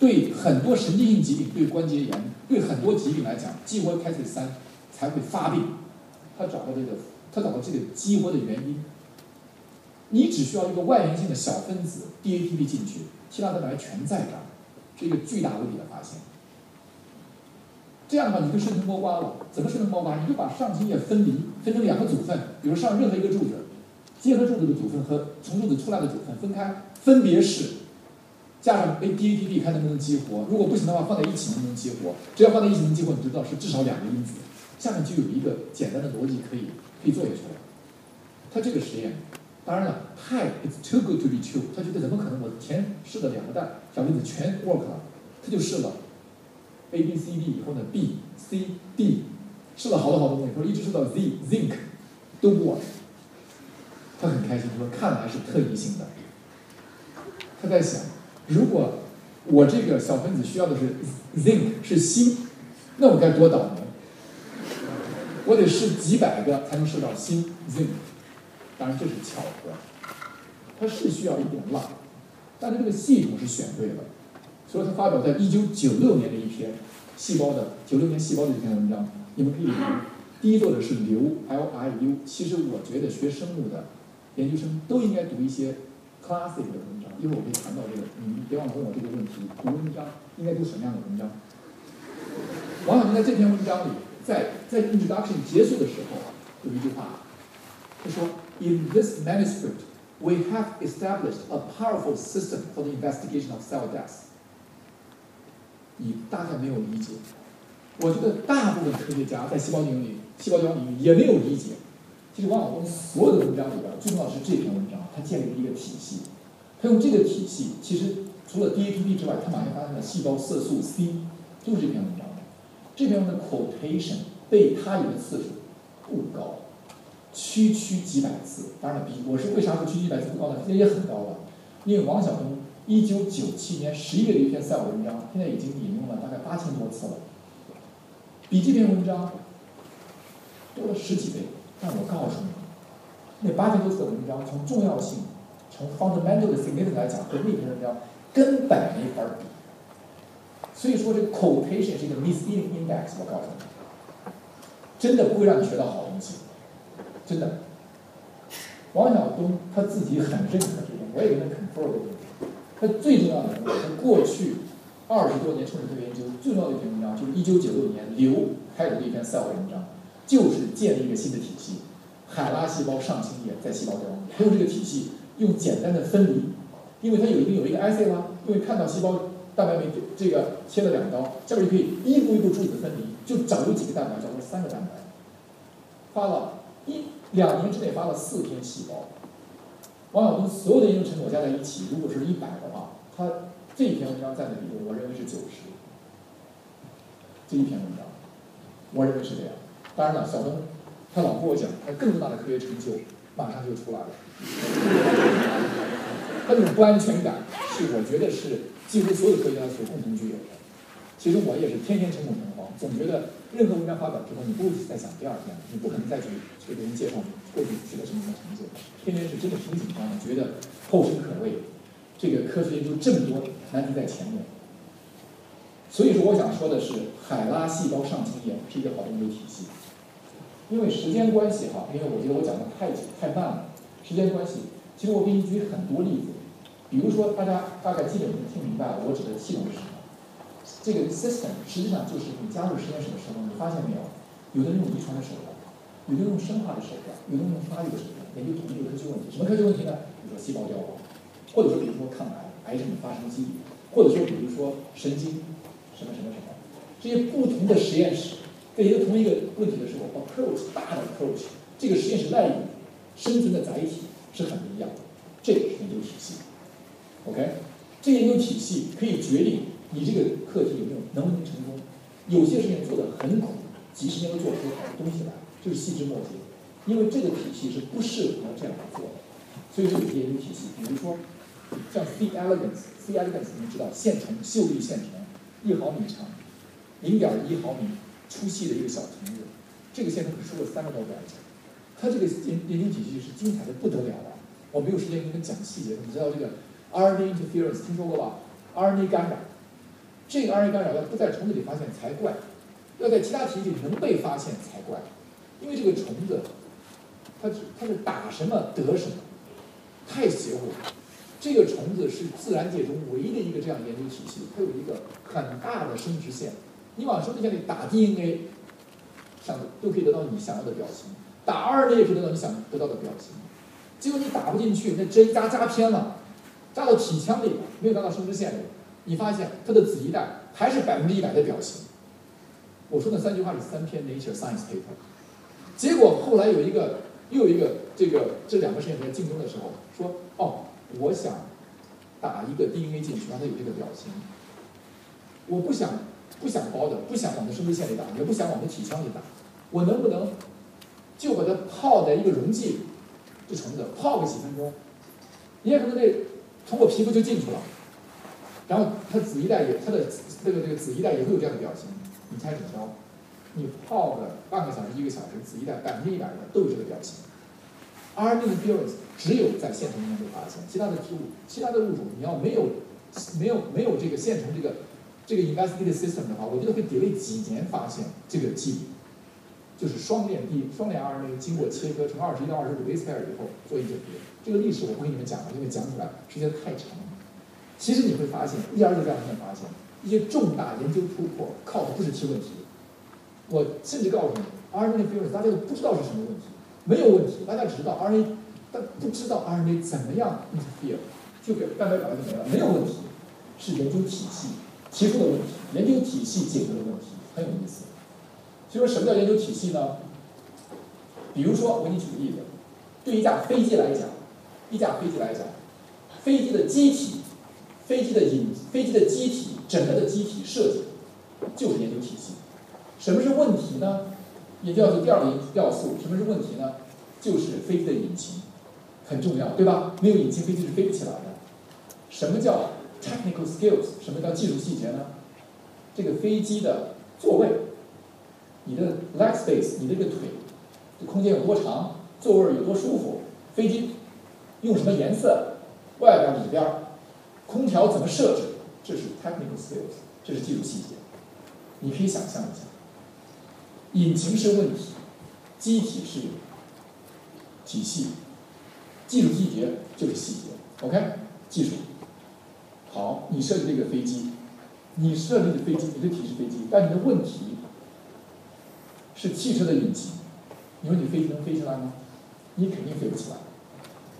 对很多神经性疾病，对关节炎，对很多疾病来讲，激活 Cas 三才会发病。他找到这个，他找到这个激活的原因。你只需要一个外源性的小分子 DATP 进去，其他蛋白全在这儿，是一个巨大无比的发现。这样的话，你就顺藤摸瓜了。怎么顺藤摸瓜？你就把上清液分离，分成两个组分，比如上任何一个柱子，结合柱子的组分和从柱子出来的组分分开，分别是加上 A DATP 看能不能激活。如果不行的话，放在一起能不能激活？只要放在一起能激活，你就知道是至少两个因子。下面就有一个简单的逻辑可以可以做下去了。他这个实验，当然了，太 it's too good to be true。他觉得怎么可能？我前试了两个蛋小分子全 work 了，他就试了。A B C D 以后呢，B C D 试了好多好多东西，他说一直试到 Z Zinc 都不完他很开心，他说看来是特异性的。他在想，如果我这个小分子需要的是 Zinc 是锌，那我该多倒霉？我得试几百个才能试到锌 Zinc，当然这是巧合，它是需要一点 luck，但是这个系统是选对了。所以他发表在一九九六年的一篇细胞的九六年细胞的一篇文章，你们可以读。第一作者是刘 L I U，其实我觉得学生物的研究生都应该读一些 classic 的文章。一会儿我会谈到这个，你们别忘了问我这个问题：读文章应该读什么样的文章？王小明在这篇文章里，在在 introduction 结束的时候有一句话，他说：“In this manuscript, we have established a powerful system for the investigation of cell death.” 你大概没有理解，我觉得大部分科学家在细胞领域、细胞疗法领域也没有理解。其实王晓东所有的文章里边，最重要的是这篇文章，他建立了一个体系。他用这个体系，其实除了 DAPP 之外，他马上发现了细胞色素 C，就是这篇文章。这篇文章的 quotation 被他引的次数不高，区区几百次。当然了，比我是为啥说区区几百次不高呢？这也很高了，因为王晓东。一九九七年十一月的一篇赛尔文章，现在已经引用了大概八千多次了，比这篇文章多了十几倍。但我告诉你，那八千多次的文章，从重要性、从 fundamental 的 significance 来讲，和那篇文章根本没法比。所以说，这个 quotation 是一个 misleading index。我告诉你，真的不会让你学到好东西，真的。王晓东他自己很认可这种，我也跟他 confirm 过。它最重要的，他过去二十多年从事科学研究最重要的一篇文章，就是一九九六年刘开的一篇赛尔文章，就是建立一个新的体系，海拉细胞上清液在细胞中，用这个体系用简单的分离，因为它有一定有一个 assay 啦，因为看到细胞蛋白酶这个切了两刀，下面就可以一步一步柱子分离，就找有几个蛋白，找出三个蛋白，发了一两年之内发了四篇细胞。王晓东所有的研究成果加在一起，如果是一百的话，他这一篇文章占的比重，我认为是九十。这一篇文章，我认为是这样。当然了，小东他老跟我讲，他更重大的科学成就马上就出来了。他这种不安全感，是我觉得是几乎所有科学家所共同具有的。其实我也是天天诚恐诚惶，总觉得任何文章发表之后，你不会再想第二篇，你不可能再去给别人介绍过去取得什么样的成就。天天是真的挺紧张的，觉得后生可畏。这个科学研究这么多难题在前面，所以说我想说的是，海拉细胞上清液是一个好研究体系。因为时间关系哈，因为我觉得我讲的太久太慢了，时间关系，其实我给你举很多例子，比如说大家大概基本能听明白了，我指的系统是。这个 system 实际上就是你加入实验室的时候，你发现没有，有的人用遗传的手段，有的用生化的手段，有的用发育的手段。研究同一个科学问题，什么科学问题呢？比如说细胞凋亡，或者说比如说抗癌、癌症的发生机理，或者说比如说神经什么什么什么，这些不同的实验室在研究同一个问题的时候，approach 大的 approach，这个实验室赖以生存的载体是很不一样的。这个是研究体系，OK？这研究体系可以决定你这个课题有没有能不能成功。有些事情做的很苦，几十年都做不出好的东西来，就是细枝末节。因为这个体系是不适合这样做的，所以说有些研究体系，比如说像 C. elegans，C. elegans 你们知道线虫，秀丽线虫，一毫米长，零点一毫米粗细的一个小虫子，这个线虫可收了三个诺贝尔奖。它这个研研究体系是精彩的不得了的，我没有时间给你们讲细节。你知道这个 RNA interference 听说过吧？RNA 干扰，这个 RNA 干扰要不在虫子里发现才怪，要在其他体系里能被发现才怪，因为这个虫子。它它是打什么得什么，太邪乎了。这个虫子是自然界中唯一的一个这样研究体系，它有一个很大的生殖腺。你往生殖腺里打 DNA，想都可以得到你想要的表情；打 RNA 也可以得到你想得到的表情。结果你打不进去，那针扎扎偏了，扎到体腔里了，没有扎到生殖线里。你发现它的子一代还是百分之一百的表情。我说那三句话是三篇 Nature Science paper。结果后来有一个又有一个这个这两个实验在竞争的时候说哦。我想打一个 DNA 进去，让它有这个表情。我不想不想包的，不想往它生殖腺里打，也不想往它体腔里打。我能不能就把它泡在一个溶剂里，这虫子泡个几分钟，你也可能得从我皮肤就进去了。然后它子一代也，它的这个这个子一代也会有这样的表情。你猜怎么着？你泡个半个小时、一个小时，子一代百分之一百的都有这个表情。RNA interference 只有在线虫中被发现，其他的植物、其他的物种，你要没有、没有、没有这个线虫这个这个 investigated system 的话，我觉得会 delay 几年发现这个基因，就是双链 D、双链 RNA 经过切割成二十一到二十五 base pair 以后做一鉴别。这个历史我不跟你们讲了，因为讲起来时间太长了。其实你会发现，一点儿一点儿发现，一些重大研究突破靠的不是提问题。我甚至告诉你，RNA 变是大家都不知道是什么问题。没有问题，大家只知道 RNA，但不知道 RNA 怎么样 interfere，就给蛋白表就没了，没有问题，是研究体系提出的问题，研究体系解决的问题，很有意思。所以说什么叫研究体系呢？比如说我给你举个例子，对一架飞机来讲，一架飞机来讲，飞机的机体，飞机的引，飞机的机体，整个的机体设计就是研究体系。什么是问题呢？研究要素第二个要素，什么是问题呢？就是飞机的引擎很重要，对吧？没有引擎，飞机是飞不起来的。什么叫 technical skills？什么叫技术细节呢？这个飞机的座位，你的 leg space，你的这个腿，这空间有多长？座位有多舒服？飞机用什么颜色？外边里边，空调怎么设置？这是 technical skills，这是技术细节。你可以想象一下。引擎是问题，机体是体系，技术细节就是细节。OK，技术好，你设计这个飞机，你设计的飞机，你的体是飞机，但你的问题是汽车的引擎。你说你飞机能飞起来吗？你肯定飞不起来。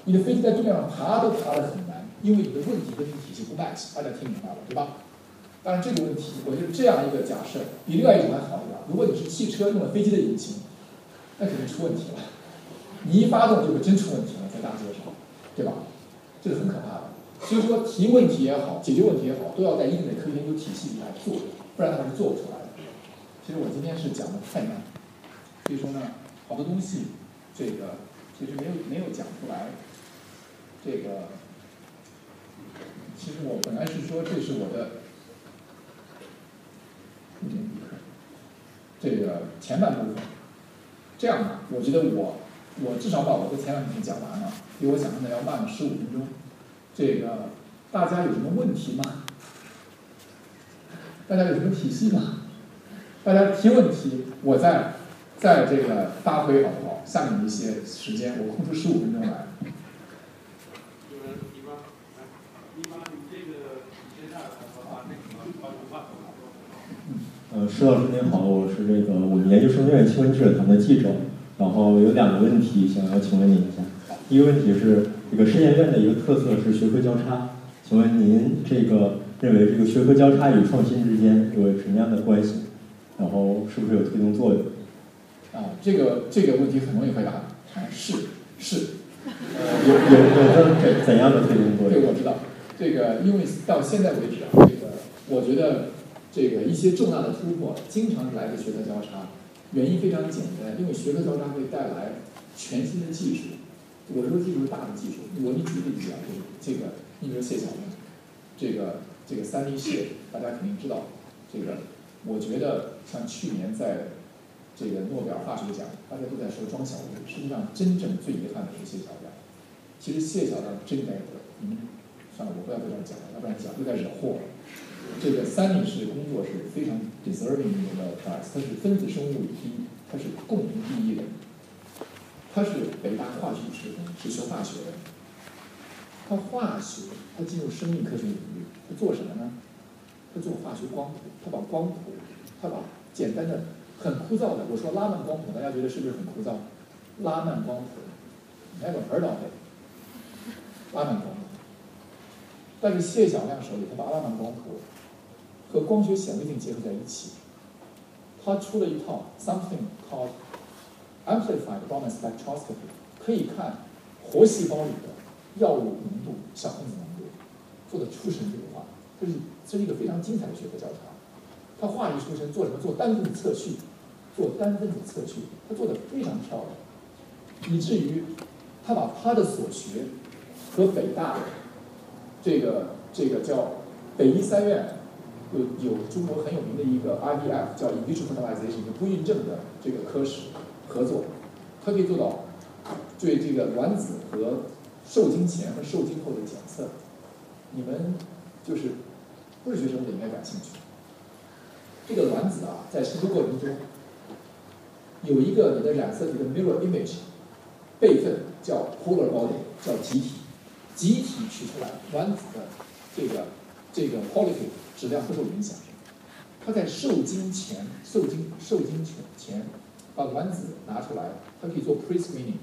你的飞机在地面上爬都爬得很难，因为你的问题跟这个体系不 match。大家听明白了对吧？当然，这个问题，我觉得这样一个假设比另外一种还好一点。如果你是汽车用了飞机的引擎，那肯定出问题了。你一发动就会真出问题了，在大街上，对吧？这是很可怕的。所以说，提问题也好，解决问题也好，都要在一定的科学研究体系里来做，不然的话是做不出来的。其实我今天是讲的太慢，所以说呢，好多东西，这个其实没有没有讲出来。这个，其实我本来是说这是我的。这个前半部分，这样吧，我觉得我我至少把我的前半部分讲完了，比我想象的要慢了十五分钟。这个大家有什么问题吗？大家有什么体系吗？大家提问题，我再再这个发挥好不好？下面一些时间，我空出十五分钟来。
呃，施老师您好，我是这个我们研究生院新闻记者团的记者，然后有两个问题想要请问您一下。第一个问题是，这个实验院的一个特色是学科交叉，请问您这个认为这个学科交叉与创新之间有什么样的关系？然后是不是有推动作用？
啊，这个这个问题很容易回答，是是，
有有有着怎怎样的推动作用？
对，我知道，这个因为到现在为止啊，这个我觉得。这个一些重大的突破，经常来自学科交叉，原因非常简单，因为学科交叉会带来全新的技术。我说技术是大的技术，我给你举个例子啊，就这个，你比如谢晓东，这个这个三 D 谢，大家肯定知道。这个，我觉得像去年在这个诺贝尔化学奖，大家都在说庄小维，实际上真正最遗憾的是谢晓亮。其实谢晓亮真该得，嗯，算了，我不要在这儿讲了，要不然讲又该惹祸了。这个三女士工作是非常 deserving 的 prize，她是分子生物第一，她是共同第一人，他是北大化学系是学化学的，它化学，它进入生命科学领域，它做什么呢？它做化学光谱，它把光谱，它把简单的、很枯燥的，我说拉曼光谱，大家觉得是不是很枯燥？拉曼光谱，never heard of it。拉曼光谱，但是谢晓亮手里，他把阿拉曼光谱和光学显微镜结合在一起，他出了一套 something called amplified Raman spectroscopy，可以看活细胞里的药物浓度、小分子浓度，做的出神入化。这是这是一个非常精彩的学科交叉。他画一出身做什么？做单分子测序，做单分子测序，他做的非常漂亮，以至于他把他的所学和北大这个这个叫北医三院有有中国很有名的一个 IVF 叫 in vitro fertilization 不孕症的这个科室合作，它可以做到对这个卵子和受精前和受精后的检测。你们就是不是学生的应该感兴趣。这个卵子啊，在成熟过程中有一个你的染色体的 mirror image 备份叫 polar body 叫集体，集体取出来卵子的这个这个 quality 质量不受影响。它在受精前受精受精前前把卵子拿出来，它可以做 pre-screening，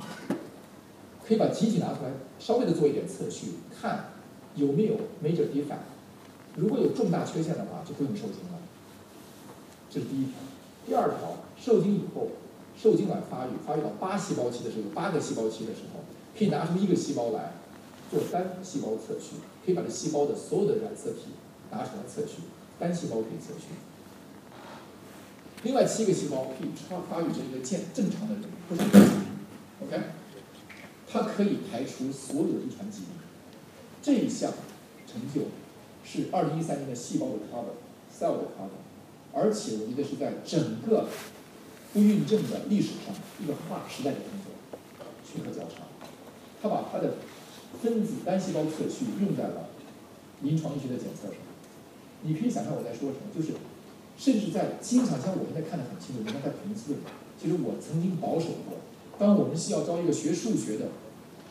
可以把集体拿出来，稍微的做一点测序，看有没有 major defect。如果有重大缺陷的话，就不用受精了。这是第一条。第二条，受精以后，受精卵发育，发育到八细胞期的时候，有八个细胞期的时候，可以拿出一个细胞来做单细胞测序，可以把这细胞的所有的染色体拿出来测序，单细胞可以测序。另外七个细胞可以发发育成一个健正常的人，OK，它可以排除所有的遗传疾病。这一项成就是二零一三年的细胞的 cover，cell 的 cover。而且我觉得是在整个不孕症的历史上一个划时代的工作，学科交叉。他把他的分子单细胞测序用在了临床医学的检测上。你可以想象我在说什么，就是甚至在经常像我现在看得很清楚，人家在评论，其实我曾经保守过。当我们系要招一个学数学的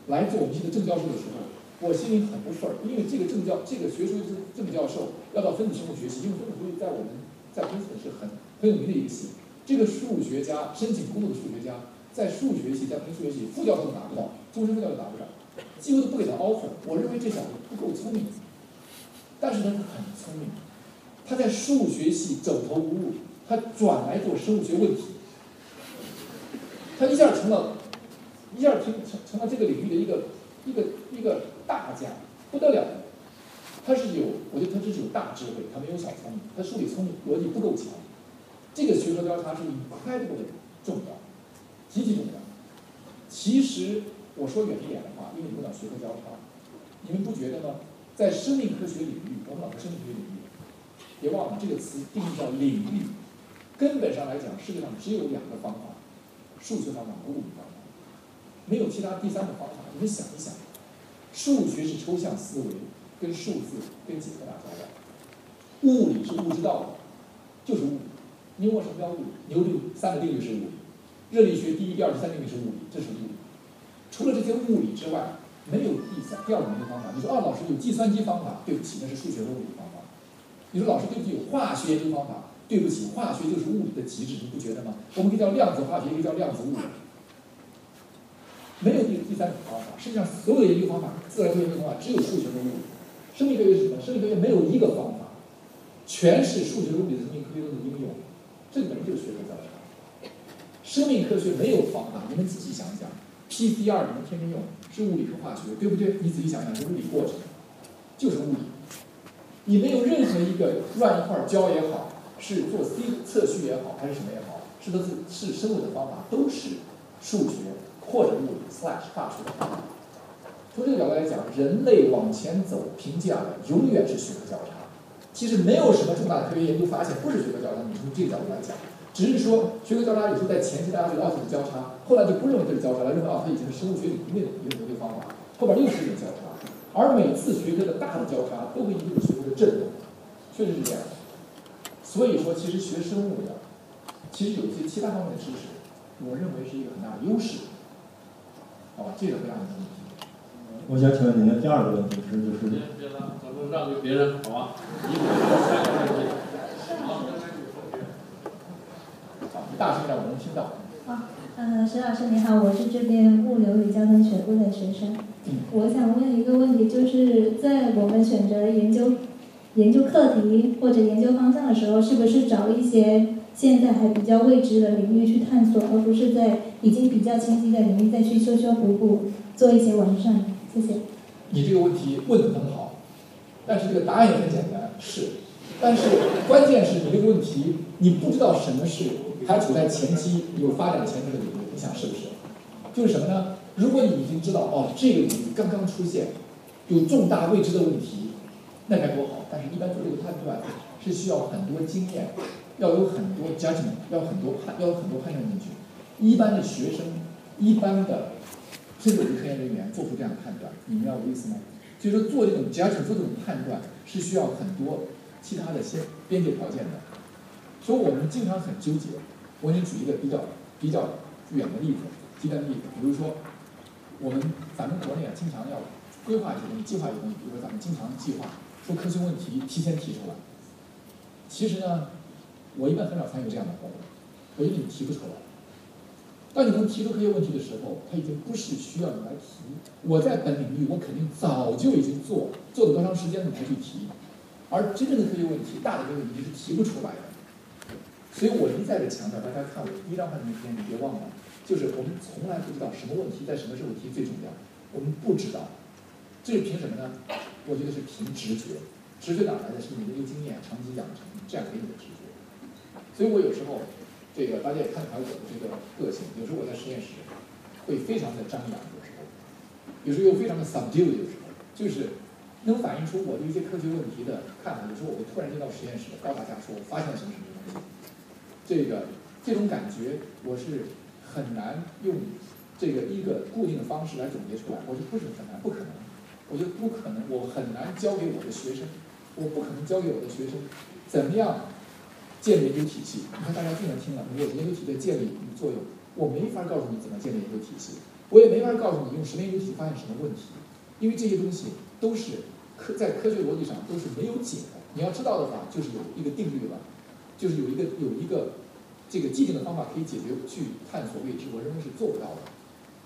来做我们系的正教授的时候，我心里很不忿儿，因为这个正教这个学术正教授要到分子生物学习，因为分子生物在我们。在喷子是很很有名的一个系，这个数学家申请工作的数学家，在数学系在喷数学系副教授都拿不到，终身副教授拿不上，几乎都不给他 offer。我认为这小子不够聪明，但是他很聪明，他在数学系走投无路，他转来做生物学问题，他一下成了，一下成成成了这个领域的一个一个一个大家，不得了。他是有，我觉得他这是有大智慧，他没有小聪明，他数理聪明，逻辑不够强。这个学科交叉是 incredible 重要，极其重要。其实我说远一点的话，因为你们老学科交叉，你们不觉得吗？在生命科学领域，我们老说生命科学领域，别忘了这个词定义叫领域。根本上来讲，世界上只有两个方法：数学方法和物理方法，没有其他第三个方法。你们想一想，数学是抽象思维。跟数字、跟几何打交道，物理是物质道理，就是物理。牛摩什么叫物理？牛顿三个定律是物理，热力学第一、第二、第三定律是物理，这是物理。除了这些物理之外，没有第三、第二种方法。你说，哦，老师有计算机方法，对不起，那是数学和物理方法。你说，老师对不起，有化学研究方法，对不起，化学就是物理的极致，你不觉得吗？我们可以叫量子化学，也可以叫量子物理。没有第第三种方法。实际上，所有研究方法，自然科学研究方法，只有数学和物理。生命科学是什么？生命科学没有一个方法，全是数学、物理的生命科学的应用，这本身就是学科交叉。生命科学没有方法，你们仔细想想，PCR 你们天天用，是物理和化学，对不对？你仔细想想，是物理过程，就是物理。你没有任何一个乱一块胶也好，是做 C 测序也好，还是什么也好，是的是是生物的方法，都是数学或者物理 slash 化学。从这个角度来讲，人类往前走，凭借的永远是学科交叉。其实没有什么重大的科学研究发现不是学科交叉。你从这个角度来讲，只是说学科交叉有时候在前期大家觉得哦这是交叉，后来就不认为这是交叉了，认为哦它已经是生物学领域的一个研究方法，后边又是一种交叉。而每次学科的大的交叉都会引起学科的震动，确实是这样。所以说，其实学生物的，其实有一些其他方面的知识，我认为是一个很大的优势。好吧，这个非常有意题。
我想请问您的第二个问题是，就是
别别了，咱们让给别人好吧？一会儿三个问题。好，
好，你大声点，我能听到。
好，呃，石老师你好，我是这边物流与交通学部的学生。
嗯。
我想问一个问题，就是在我们选择研究研究课题或者研究方向的时候，是不是找一些现在还比较未知的领域去探索，而不是在已经比较清晰的领域再去修修补补，做一些完善？谢谢。
你这个问题问得很好，但是这个答案也很简单，是。但是关键是你这个问题，你不知道什么是还处在前期有发展前途的领域，你想是不是？就是什么呢？如果你已经知道哦，这个领域刚刚出现，有重大未知的问题，那该多好。但是，一般做这个判断是需要很多经验，要有很多 judgment，要很多判，要有很多判断依据。一般的学生，一般的。甚至有科研人员做出这样的判断，你明白我的意思吗？所以说做这种 judgment 做这种判断是需要很多其他的先边界条件的。所以我们经常很纠结。我给你举一个比较比较远的例子，极端的例子，比如说我们咱们国内啊经常要规划一些东西，计划一些东西，比如说咱们经常计划说科学问题提前提出来。其实呢，我一般很少参与这样的活动，我因为你提不出来。当你能提出科学问题的时候，它已经不是需要你来提。我在本领域，我肯定早就已经做，做了多长时间了才去提。而真正的科学问题，大的科学问题是提不出来的。所以我一再的强调，大家看我第一张幻灯片，你别忘了，就是我们从来不知道什么问题在什么时候提最重要，我们不知道。这是凭什么呢？我觉得是凭直觉。直觉哪来的？是你的一个经验长期养成这样给你的直觉。所以我有时候。这个大家也看出来我的这个个性，有时候我在实验室会非常的张扬，有时候，有时候又非常的 subdued，有时候就是能反映出我对一些科学问题的看法。有时候我会突然间到实验室，告诉大家说我发现了什么什么东西。这个这种感觉我是很难用这个一个固定的方式来总结出来。我觉得不是很难，不可能。我觉得不可能，我很难教给我的学生，我不可能教给我的学生怎么样。建立研究体系，你看大家经常听了，我研究体系的建立与作用，我没法告诉你怎么建立研究体系，我也没法告诉你用什么研究体系发现什么问题，因为这些东西都是科在科学逻辑上都是没有解的。你要知道的话，就是有一个定律了，就是有一个有一个这个既定的方法可以解决去探索未知，我认为是做不到的。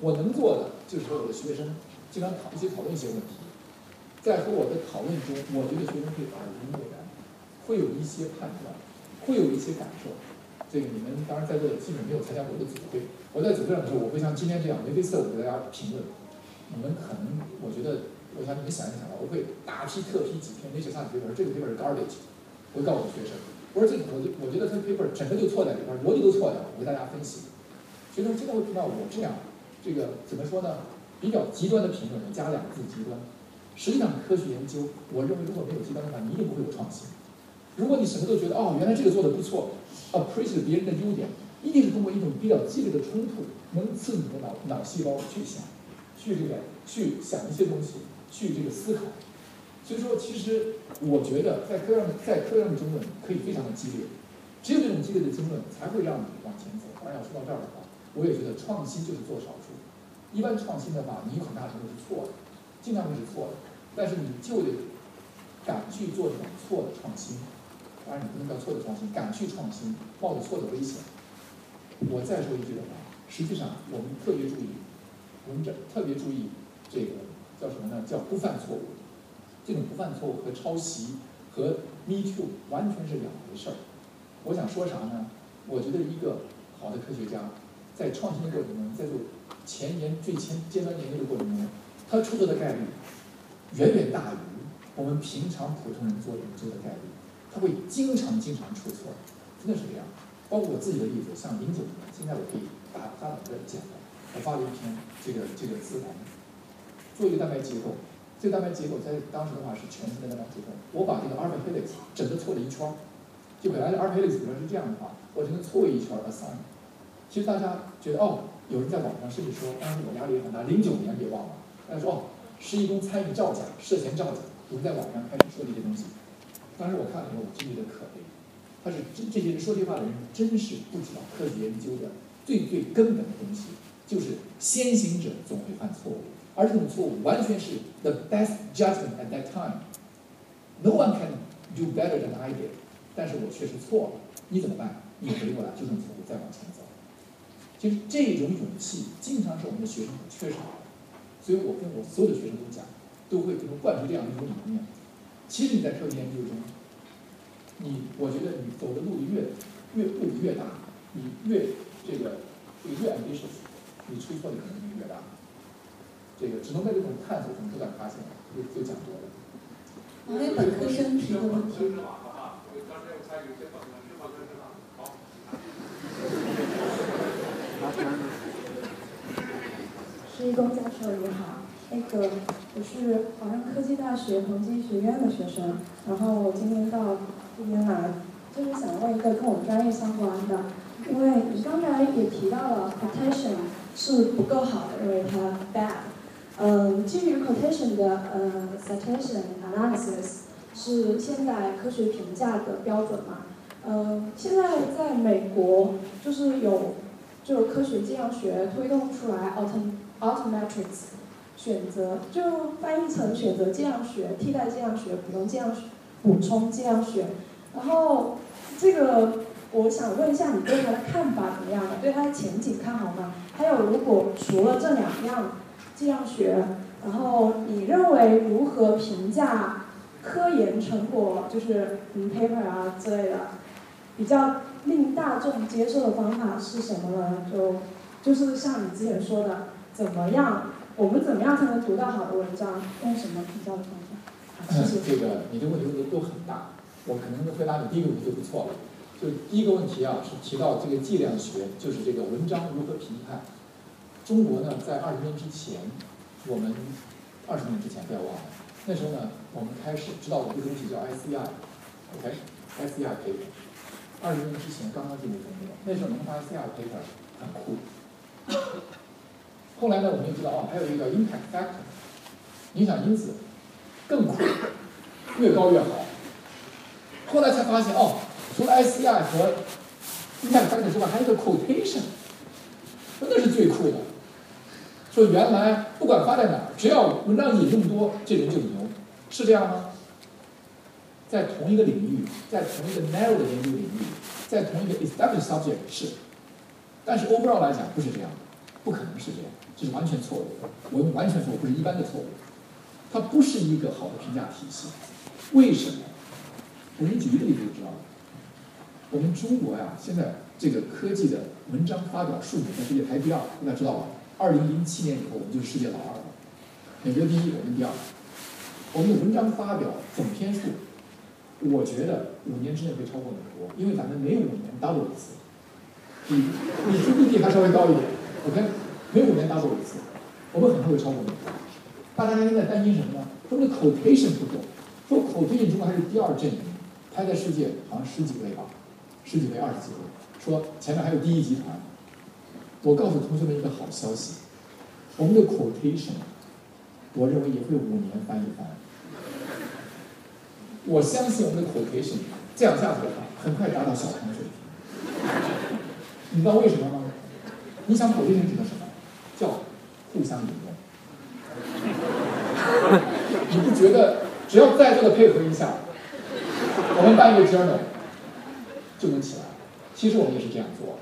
我能做的就是和我的学生经常讨一起讨论一些问题，在和我的讨论中，我觉得学生会耳濡目染，会有一些判断。会有一些感受，这个你们当然在座的基本没有参加过我的组会。我在组会上的时候，我会像今天这样眉飞色舞给大家评论。你们可能我觉得，我想你们想一想吧，我会大批特批几篇 Nature Science paper，这个地方是 garbage，会告诉学生，我说这个我就我觉得这 paper 整个就错在里边，逻辑都错掉，我给大家分析。学生经常会听到我这样，这个怎么说呢？比较极端的评论，加两个字极端。实际上科学研究，我认为如果没有极端的话，你一定不会有创新。如果你什么都觉得哦，原来这个做的不错，appreciate 别人的优点，一定是通过一种比较激烈的冲突，能刺激你的脑脑细胞去想，去这个去想一些东西，去这个思考。所以说，其实我觉得在科上在科上的争论可以非常的激烈，只有这种激烈的争论才会让你往前走。当然，要说到这儿的话，我也觉得创新就是做少数。一般创新的话，你有很大程度是错的，经常会是错的，但是你就得敢去做这种错的创新。当然，你不能叫错的创新，敢去创新，冒着错的危险。我再说一句的话，实际上我们特别注意，我们这特别注意这个叫什么呢？叫不犯错误。这种不犯错误和抄袭和 me too 完全是两回事儿。我想说啥呢？我觉得一个好的科学家在创新的过程中，在做前沿最前尖端研究的过程中，他出错的概率远远大于我们平常普通人做研究的概率。他会经常经常出错，真的是这样。包括我自己的例子，像零九年，现在我可以大大胆的讲了。我发了一篇这个这个自然，做一个蛋白结构。这个蛋白结构在当时的话是全新的蛋白结构。我把这个 alpha helix 整个错了一圈儿，就本来的 alpha helix 里面是这样的话，我整个错一圈儿啊，惨。其实大家觉得哦，有人在网上甚至说，当时我压力也很大。零九年别忘了，大家说哦，施一公参与造假，涉嫌造假，有人在网上开始说这些东西。当时我看了以后，我真觉得可悲。他是这这些人说这话的人，真是不知道科学研究的最最根本的东西，就是先行者总会犯错误。而这种错误完全是 the best judgment at that time。No one can do better than I did。但是我确实错了，你怎么办？你回过来纠正错误，再往前走。其实这种勇气经常是我们的学生所缺少的，所以我跟我所有的学生都讲，都会给他灌输这样一种理念。其实你在科学研究中，你我觉得你走的路越越步越大，你越这个这个越 ambitious，你出错的可能性越大。这个只能在这种探索中不断发现，就就讲多了。
我为本科生提的问题。
施一公教授你好，那个我是华南科技大学宏基学院的学生，然后我今天到这边来，就是想问一个跟我们专业相关的，因为你刚才也提到了 quotation 是不够好的，认为它 bad。嗯，基于 quotation 的呃 citation analysis 是现在科学评价的标准嘛？嗯，现在在美国就是有就科学计量学推动出来 autom autometrics 选择就翻译成选择计量学、替代计量学、补充计量学、补充计量学。然后这个我想问一下你对它的看法怎么样？对它的前景看好吗？还有如果除了这两样计量学，然后你认为如何评价科研成果，就是嗯 paper 啊之类的，比较令大众接受的方法是什么呢？就就是像你之前说的，怎么样，我们怎么样才能读到好的文章？用什么评价的方法？谢谢。
这个你的问题问的都很大，我可能回答你第一个问题就不错了。就第一个问题啊，是提到这个计量学，就是这个文章如何评判。中国呢，在二十年之前，我们二十年之前不要忘了，那时候呢，我们开始知道有一个东西叫 SCI，OK，SCI paper。二十年之前刚刚进入中国，那时候能发 SCI paper 很酷。后来呢，我们就知道哦，还有一个叫 impact factor，影响因子更酷，越高越好。后来才发现哦，除了 SCI 和 impact factor 之外，还有一个 quotation，那是最酷的。说原来不管发在哪儿，只要文章引用多，这人就牛，是这样吗？在同一个领域，在同一个 narrow 的研究领域，在同一个 established subject 是，但是 overall 来讲不是这样的，不可能是这样，这是完全错误的。我用完全错误，不是一般的错误，它不是一个好的评价体系。为什么？我给你举一个例子就知道了。我们中国呀，现在这个科技的文章发表数据在世界排第二，大家知道吧？二零零七年以后，我们就是世界老二了。美国第一，我们第二。我们的文章发表总篇数，我觉得五年之内会超过美国，因为咱们每五年 double 一次，比比 GDP 还稍微高一点。OK，每五年 double 一次，我们可能会超过美国。大家现在担心什么呢？说那 quotation 不够，说 quotation 中国还是第二阵营，排在世界好像十几位吧，十几位、二十几位。说前面还有第一集团。我告诉同学们一个好消息，我们的 quotation，我认为也会五年翻一番。我相信我们的 quotation 这样下去的话，很快达到小康水平。你知道为什么吗？你想 quotation 指的什么？叫互相引用。你不觉得只要在座的配合一下，我们办一个 journal 就能起来？其实我们也是这样做。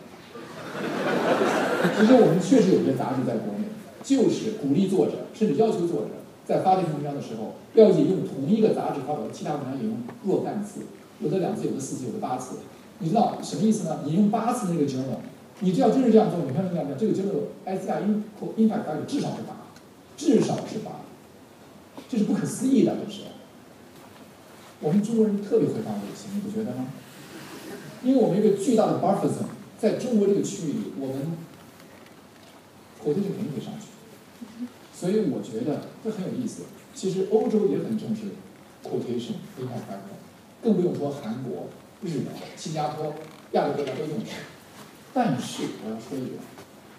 其实我们确实有些杂志在国内，就是鼓励作者，甚至要求作者在发这篇文章的时候，要引用同一个杂志发表的其他文章引用若干次，有的两次，有的四次，有的八次。你知道什么意思呢？引用八次那个 journal，你只要真是这样做，你看这样这个 journal S I in impact factor 至少是八，至少是八，这是不可思议的，这是。我们中国人特别会发微信，你不觉得吗？因为我们一个巨大的 buffer zone，在中国这个区域里，我们。口径是肯定会上去，所以我觉得这很有意思。其实欧洲也很重视 quotation impact factor，更不用说韩国、日本、新加坡、亚洲国家都用。但是我要说一点，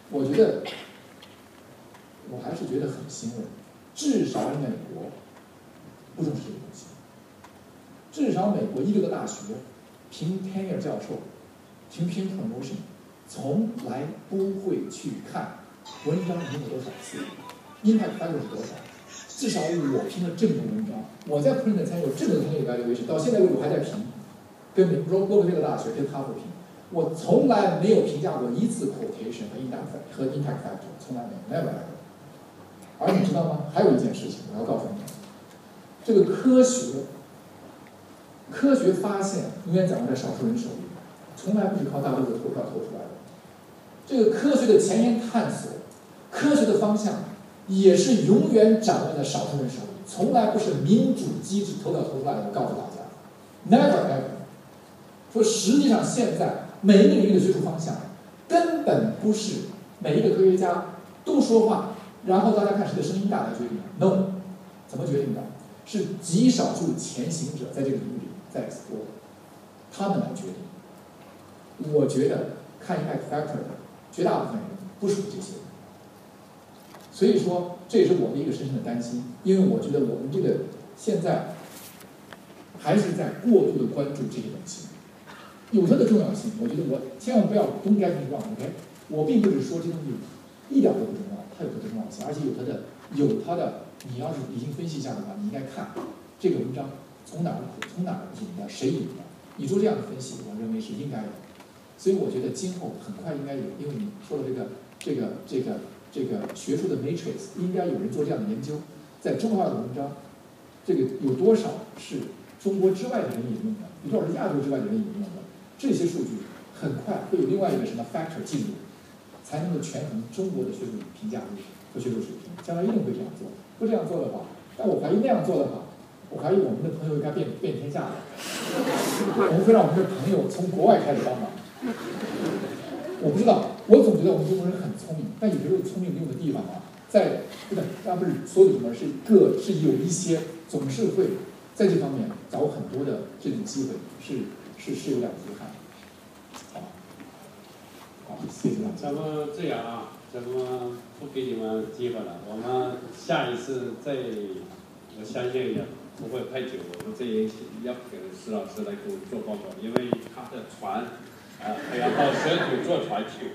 我觉得我还是觉得很欣慰，至少美国不重视这个东西。至少美国一流的大学评 tenure 教授，评评 promotion，从来不会去看。文章引用多少次？Impact factor 是多少？至少我评了这么多文章，我在 print 参与这么多参与 evaluation，到现在为止我还在评，跟美国洛克菲勒大学跟哈佛评，我从来没有评价过一次 quotation 和 impact 和 impact factor，从来没有，never ever。而你知道吗？还有一件事情我要告诉你，这个科学，科学发现永远掌握在少数人手里，从来不是靠大多数投票投出来的。这个科学的前沿探索，科学的方向。也是永远掌握在少数人手里，从来不是民主机制投票投出来的。告诉大家，never ever。说实际上现在每一个领域的学术方向，根本不是每一个科学家都说话，然后大家看谁的声音大来决定。No，怎么决定的？是极少数前行者在这个领域里在 explor，他们来决定。我觉得看 impact factor 绝大部分人不属于这些。所以说，这也是我的一个深深的担心，因为我觉得我们这个现在还是在过度的关注这些东西，有它的重要性。我觉得我千万不要 don't get me wrong，OK？我并不是说这东西一点都不重要，它有它的重要性，而且有它的有它的。你要是理性分析一下的话，你应该看这个文章从哪儿从哪儿引的，谁引的。你做这样的分析，我认为是应该的。所以我觉得今后很快应该有，因为你说的这个这个这个。这个学术的 matrix 应该有人做这样的研究，在中华的文章，这个有多少是中国之外的人引用的，有多少是亚洲之外的人引用的？这些数据很快会有另外一个什么 factor 进入，才能够权衡中国的学术评价和学术水平。将来一定会这样做。不这样做的话，但我怀疑那样做的话，我怀疑我们的朋友应该变变天下了。我们会让我们的朋友从国外开始帮忙。我不知道，我总觉得我们中国人很聪明，但有时候聪明没用的地方啊，在不对，当然不是所有的什么，是各是有一些总是会在这方面找很多的这种机会，是是是有点遗憾。好，好，谢谢大家。
咱们这样啊，咱们不给你们机会了，我们下一次再，我相信也不会太久，我们这一期要给石老师来给我们做报告，因为他的船。啊，还要到水土坐船去。